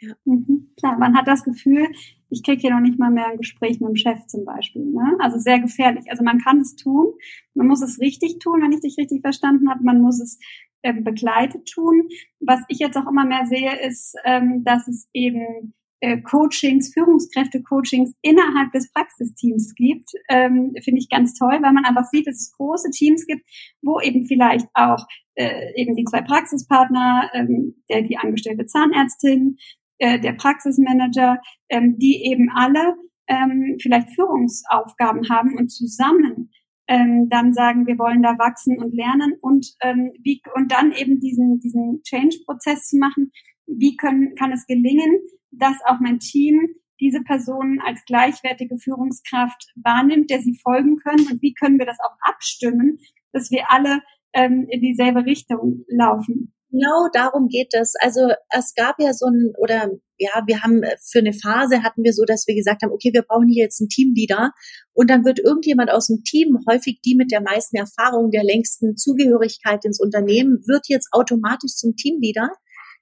Ja. Mhm. Klar, man hat das Gefühl, ich kriege hier noch nicht mal mehr ein Gespräch mit dem Chef zum Beispiel. Ne? Also sehr gefährlich. Also man kann es tun, man muss es richtig tun, wenn ich dich richtig verstanden habe. Man muss es ähm, begleitet tun. Was ich jetzt auch immer mehr sehe, ist, ähm, dass es eben äh, Coachings, Führungskräfte-Coachings innerhalb des Praxisteams gibt, ähm, finde ich ganz toll, weil man einfach sieht, dass es große Teams gibt, wo eben vielleicht auch äh, eben die zwei Praxispartner, ähm, der die angestellte Zahnärztin, äh, der Praxismanager, ähm, die eben alle ähm, vielleicht Führungsaufgaben haben und zusammen ähm, dann sagen, wir wollen da wachsen und lernen und ähm, wie und dann eben diesen diesen Change-Prozess zu machen. Wie können kann es gelingen, dass auch mein Team diese Personen als gleichwertige Führungskraft wahrnimmt, der sie folgen können und wie können wir das auch abstimmen, dass wir alle ähm, in dieselbe Richtung laufen. Genau darum geht es. Also es gab ja so ein, oder ja, wir haben äh, für eine Phase hatten wir so, dass wir gesagt haben, okay, wir brauchen hier jetzt einen Teamleader und dann wird irgendjemand aus dem Team, häufig die mit der meisten Erfahrung, der längsten Zugehörigkeit ins Unternehmen, wird jetzt automatisch zum Teamleader,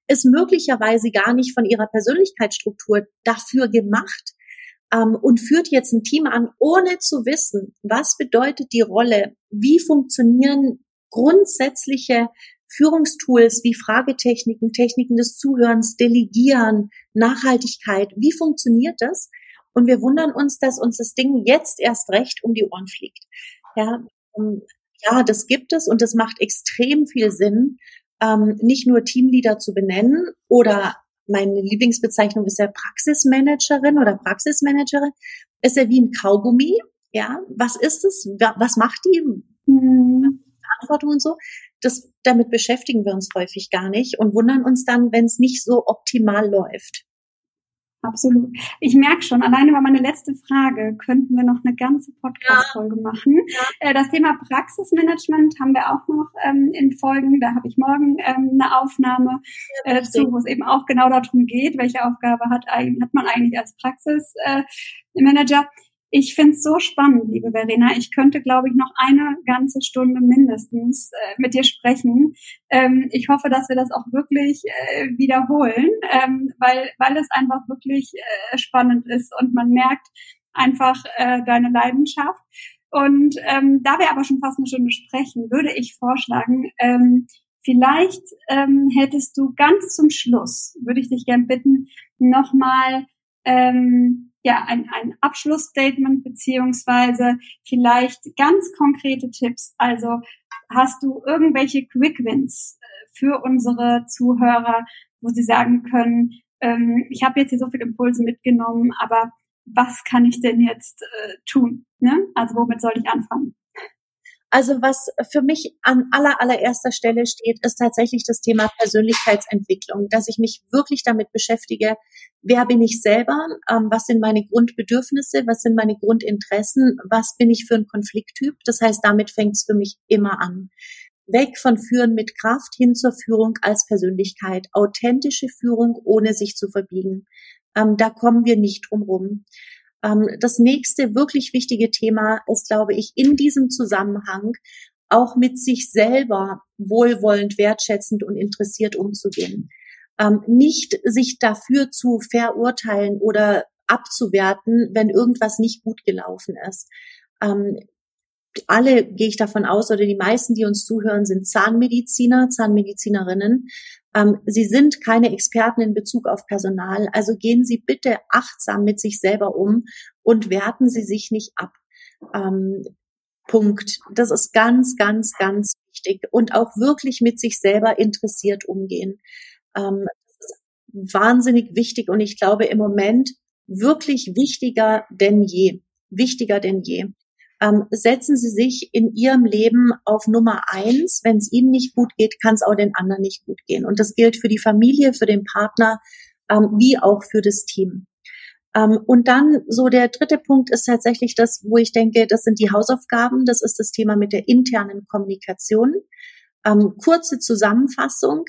ist möglicherweise gar nicht von ihrer Persönlichkeitsstruktur dafür gemacht ähm, und führt jetzt ein Team an, ohne zu wissen, was bedeutet die Rolle, wie funktionieren grundsätzliche Führungstools wie Fragetechniken, Techniken des Zuhörens, Delegieren, Nachhaltigkeit. Wie funktioniert das? Und wir wundern uns, dass uns das Ding jetzt erst recht um die Ohren fliegt. Ja, ähm, ja das gibt es und das macht extrem viel Sinn, ähm, nicht nur Teamleader zu benennen oder meine Lieblingsbezeichnung ist ja Praxismanagerin oder Praxismanagerin. Ist ja wie ein Kaugummi. Ja, was ist es? Was macht die? Mhm. Verantwortung und so das, damit beschäftigen wir uns häufig gar nicht und wundern uns dann, wenn es nicht so optimal läuft. Absolut. Ich merke schon, alleine über meine letzte Frage könnten wir noch eine ganze Podcast-Folge ja. machen. Ja. Äh, das Thema Praxismanagement haben wir auch noch ähm, in Folgen. Da habe ich morgen ähm, eine Aufnahme ja, äh, zu, wo es eben auch genau darum geht, welche Aufgabe hat, hat man eigentlich als Praxismanager. Äh, ich finde es so spannend, liebe Verena. Ich könnte, glaube ich, noch eine ganze Stunde mindestens äh, mit dir sprechen. Ähm, ich hoffe, dass wir das auch wirklich äh, wiederholen, ähm, weil, weil es einfach wirklich äh, spannend ist und man merkt einfach äh, deine Leidenschaft. Und ähm, da wir aber schon fast eine Stunde sprechen, würde ich vorschlagen, ähm, vielleicht ähm, hättest du ganz zum Schluss, würde ich dich gern bitten, nochmal ähm, ja, ein, ein Abschlussstatement beziehungsweise vielleicht ganz konkrete Tipps. Also hast du irgendwelche Quick Wins äh, für unsere Zuhörer, wo sie sagen können, ähm, ich habe jetzt hier so viele Impulse mitgenommen, aber was kann ich denn jetzt äh, tun? Ne? Also womit soll ich anfangen? Also was für mich an aller, allererster Stelle steht, ist tatsächlich das Thema Persönlichkeitsentwicklung, dass ich mich wirklich damit beschäftige, wer bin ich selber, ähm, was sind meine Grundbedürfnisse, was sind meine Grundinteressen, was bin ich für ein Konflikttyp. Das heißt, damit fängt es für mich immer an. Weg von Führen mit Kraft hin zur Führung als Persönlichkeit. Authentische Führung, ohne sich zu verbiegen. Ähm, da kommen wir nicht drum rum. Ähm, das nächste wirklich wichtige Thema ist, glaube ich, in diesem Zusammenhang auch mit sich selber wohlwollend, wertschätzend und interessiert umzugehen. Ähm, nicht sich dafür zu verurteilen oder abzuwerten, wenn irgendwas nicht gut gelaufen ist. Ähm, alle gehe ich davon aus, oder die meisten, die uns zuhören, sind Zahnmediziner, Zahnmedizinerinnen. Ähm, Sie sind keine Experten in Bezug auf Personal. Also gehen Sie bitte achtsam mit sich selber um und werten Sie sich nicht ab. Ähm, Punkt. Das ist ganz, ganz, ganz wichtig. Und auch wirklich mit sich selber interessiert umgehen. Ähm, wahnsinnig wichtig und ich glaube im Moment wirklich wichtiger denn je. Wichtiger denn je ähm, setzen Sie sich in Ihrem Leben auf Nummer eins. Wenn es Ihnen nicht gut geht, kann es auch den anderen nicht gut gehen. Und das gilt für die Familie, für den Partner, ähm, wie auch für das Team. Ähm, und dann so der dritte Punkt ist tatsächlich das, wo ich denke, das sind die Hausaufgaben. Das ist das Thema mit der internen Kommunikation. Ähm, kurze Zusammenfassung.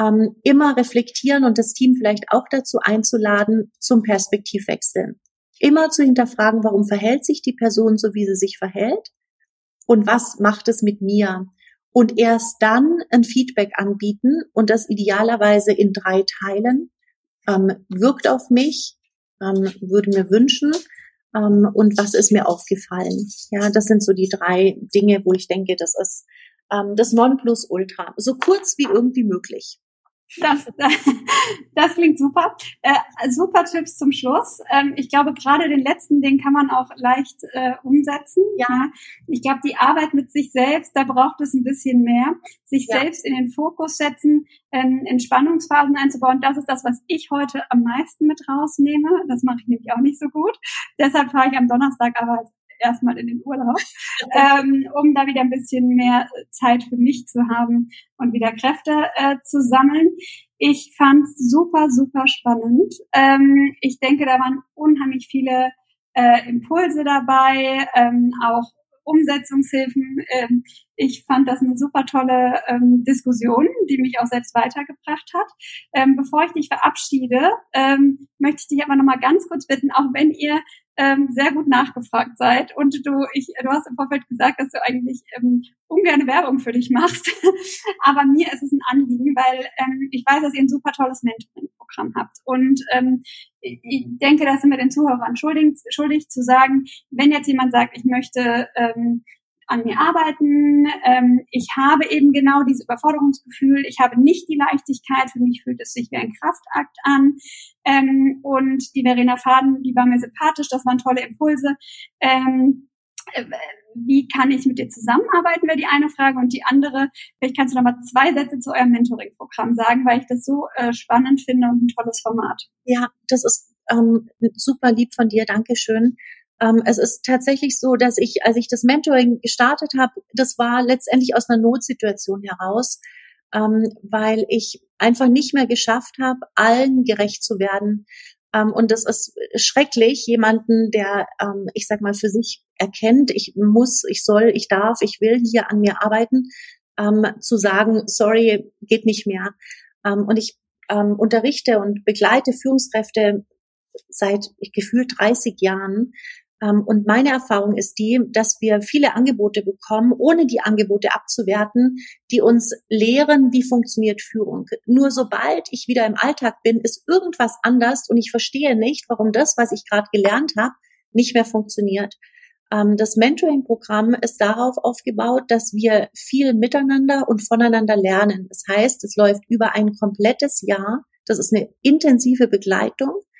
Ähm, immer reflektieren und das Team vielleicht auch dazu einzuladen zum Perspektivwechsel immer zu hinterfragen, warum verhält sich die Person so, wie sie sich verhält und was macht es mit mir. Und erst dann ein Feedback anbieten und das idealerweise in drei Teilen. Ähm, wirkt auf mich, ähm, würde mir wünschen ähm, und was ist mir aufgefallen. Ja, das sind so die drei Dinge, wo ich denke, das ist ähm, das Nonplusultra. So kurz wie irgendwie möglich. Das, das klingt super. Äh, super Tipps zum Schluss. Ähm, ich glaube, gerade den letzten, den kann man auch leicht äh, umsetzen. Ja. Ich glaube, die Arbeit mit sich selbst, da braucht es ein bisschen mehr. Sich ja. selbst in den Fokus setzen, ähm, Entspannungsphasen einzubauen. Das ist das, was ich heute am meisten mit rausnehme. Das mache ich nämlich auch nicht so gut. Deshalb fahre ich am Donnerstag aber erstmal in den Urlaub, ähm, um da wieder ein bisschen mehr Zeit für mich zu haben und wieder Kräfte äh, zu sammeln. Ich fand super, super spannend. Ähm, ich denke, da waren unheimlich viele äh, Impulse dabei, ähm, auch Umsetzungshilfen. Ähm, ich fand das eine super tolle ähm, Diskussion, die mich auch selbst weitergebracht hat. Ähm, bevor ich dich verabschiede, ähm, möchte ich dich aber noch mal ganz kurz bitten, auch wenn ihr ähm, sehr gut nachgefragt seid. Und du, ich, du hast im Vorfeld gesagt, dass du eigentlich ähm, ungerne Werbung für dich machst, aber mir ist es ein Anliegen, weil ähm, ich weiß, dass ihr ein super tolles Mentoring-Programm habt. Und ähm, ich denke, das sind wir den Zuhörern schuldig, schuldig zu sagen, wenn jetzt jemand sagt, ich möchte ähm, an mir arbeiten. Ähm, ich habe eben genau dieses Überforderungsgefühl. Ich habe nicht die Leichtigkeit. Für mich fühlt es sich wie ein Kraftakt an. Ähm, und die Verena Faden, die war mir sympathisch. Das waren tolle Impulse. Ähm, äh, wie kann ich mit dir zusammenarbeiten, wäre die eine Frage. Und die andere, vielleicht kannst du noch mal zwei Sätze zu eurem Mentoring-Programm sagen, weil ich das so äh, spannend finde und ein tolles Format. Ja, das ist ähm, super lieb von dir. Dankeschön. Ähm, es ist tatsächlich so, dass ich, als ich das Mentoring gestartet habe, das war letztendlich aus einer Notsituation heraus, ähm, weil ich einfach nicht mehr geschafft habe, allen gerecht zu werden. Ähm, und das ist schrecklich, jemanden, der, ich sag mal, für sich erkennt, ich muss, ich soll, ich darf, ich will hier an mir arbeiten, zu sagen, sorry, geht nicht mehr. Und ich unterrichte und begleite Führungskräfte seit gefühlt 30 Jahren und meine Erfahrung ist die, dass wir viele Angebote bekommen, ohne die Angebote abzuwerten, die uns lehren, wie funktioniert Führung. Nur sobald ich wieder im Alltag bin, ist irgendwas anders und ich verstehe nicht, warum das, was ich gerade gelernt habe, nicht mehr funktioniert. Ähm, das Mentoring-Programm ist darauf aufgebaut, dass wir viel miteinander und voneinander lernen. Das heißt, es läuft über ein komplettes Jahr. Das ist eine intensive Begleitung ähm,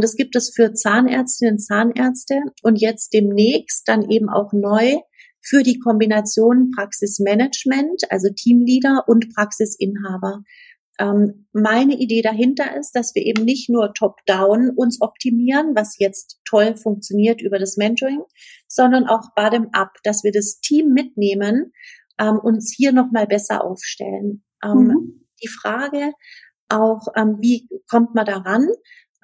das gibt es für Zahnärztinnen und Zahnärzte und jetzt demnächst dann eben auch neu für die Kombination Praxismanagement, also Teamleader und Praxisinhaber. Ähm, meine Idee dahinter ist, dass wir eben nicht nur top-down uns optimieren, was jetzt toll funktioniert über das Mentoring, sondern auch bottom-up, dass wir das Team mitnehmen, ähm, uns hier nochmal besser aufstellen. Ähm, mhm. Die Frage auch, ähm, wie kommt man daran?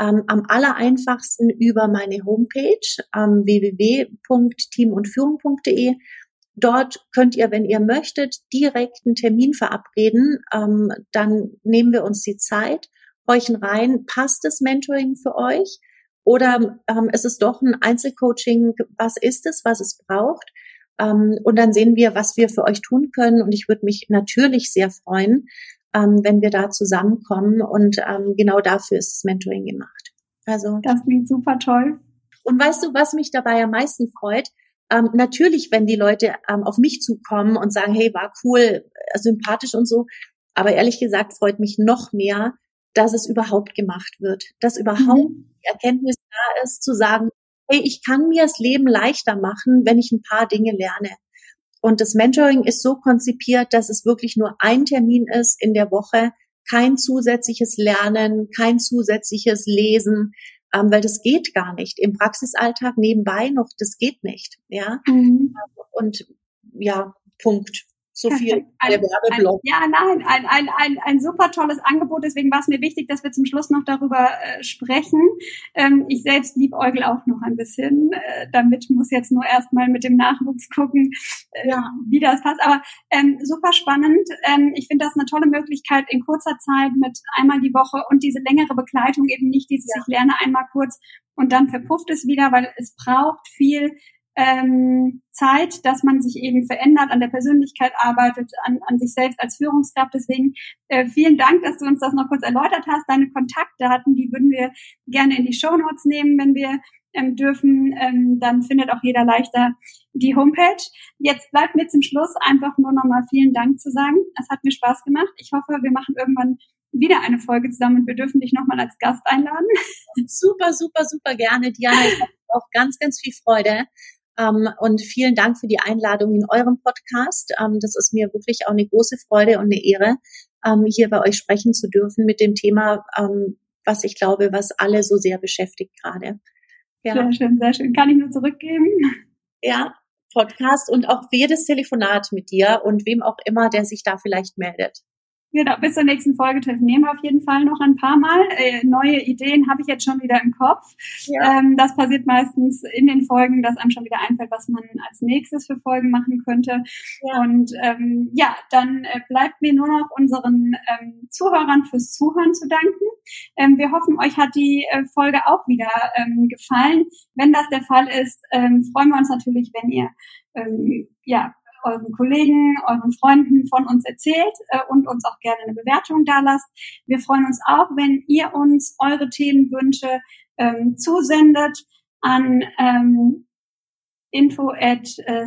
Ähm, am allereinfachsten über meine Homepage ähm, www.teamundführung.de. Dort könnt ihr, wenn ihr möchtet, direkt einen Termin verabreden. Ähm, dann nehmen wir uns die Zeit, horchen rein, passt das Mentoring für euch? Oder ähm, ist es doch ein Einzelcoaching? Was ist es, was es braucht? Ähm, und dann sehen wir, was wir für euch tun können. Und ich würde mich natürlich sehr freuen, ähm, wenn wir da zusammenkommen. Und ähm, genau dafür ist das Mentoring gemacht. Also das klingt super toll. Und weißt du, was mich dabei am meisten freut? Ähm, natürlich, wenn die Leute ähm, auf mich zukommen und sagen, hey, war cool, äh, sympathisch und so. Aber ehrlich gesagt freut mich noch mehr, dass es überhaupt gemacht wird, dass überhaupt mhm. die Erkenntnis da ist, zu sagen, hey, ich kann mir das Leben leichter machen, wenn ich ein paar Dinge lerne. Und das Mentoring ist so konzipiert, dass es wirklich nur ein Termin ist in der Woche, kein zusätzliches Lernen, kein zusätzliches Lesen, ähm, weil das geht gar nicht. Im Praxisalltag nebenbei noch, das geht nicht. Ja. Mhm. Und ja, Punkt. So viel ein, Werbeblock. ja, nein, ein, ein, ein, ein super tolles Angebot. Deswegen war es mir wichtig, dass wir zum Schluss noch darüber äh, sprechen. Ähm, ich selbst liebäugel auch noch ein bisschen. Äh, damit muss jetzt nur erstmal mit dem Nachwuchs gucken, äh, ja. wie das passt. Aber ähm, super spannend. Ähm, ich finde das eine tolle Möglichkeit in kurzer Zeit mit einmal die Woche und diese längere Begleitung eben nicht dieses, ja. ich lerne einmal kurz und dann verpufft es wieder, weil es braucht viel ähm, Zeit, dass man sich eben verändert, an der Persönlichkeit arbeitet, an, an sich selbst als Führungskraft. Deswegen äh, vielen Dank, dass du uns das noch kurz erläutert hast. Deine Kontaktdaten, die würden wir gerne in die Show Notes nehmen, wenn wir ähm, dürfen. Ähm, dann findet auch jeder leichter die Homepage. Jetzt bleibt mir zum Schluss einfach nur nochmal vielen Dank zu sagen. Es hat mir Spaß gemacht. Ich hoffe, wir machen irgendwann wieder eine Folge zusammen und wir dürfen dich nochmal als Gast einladen. Super, super, super gerne, Diana. Ich habe auch ganz, ganz viel Freude und vielen Dank für die Einladung in eurem Podcast. Ähm, das ist mir wirklich auch eine große Freude und eine Ehre, ähm, hier bei euch sprechen zu dürfen mit dem Thema, ähm, was ich glaube, was alle so sehr beschäftigt gerade. Ja. Sehr schön, sehr schön. Kann ich nur zurückgeben? Ja, Podcast und auch jedes Telefonat mit dir und wem auch immer, der sich da vielleicht meldet. Genau, bis zur nächsten Folge telefonieren wir auf jeden Fall noch ein paar Mal. Äh, neue Ideen habe ich jetzt schon wieder im Kopf. Ja. Ähm, das passiert meistens in den Folgen, dass einem schon wieder einfällt, was man als nächstes für Folgen machen könnte. Ja. Und ähm, ja, dann äh, bleibt mir nur noch unseren ähm, Zuhörern fürs Zuhören zu danken. Ähm, wir hoffen, euch hat die äh, Folge auch wieder ähm, gefallen. Wenn das der Fall ist, ähm, freuen wir uns natürlich, wenn ihr ja euren Kollegen, euren Freunden von uns erzählt äh, und uns auch gerne eine Bewertung da lasst. Wir freuen uns auch, wenn ihr uns eure Themenwünsche ähm, zusendet an ähm, info at äh,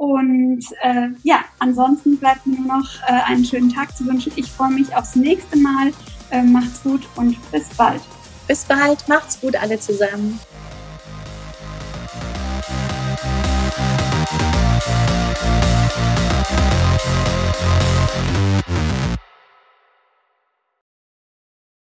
und äh, ja, ansonsten bleibt mir nur noch äh, einen schönen Tag zu wünschen. Ich freue mich aufs nächste Mal. Äh, macht's gut und bis bald. Bis bald, macht's gut alle zusammen.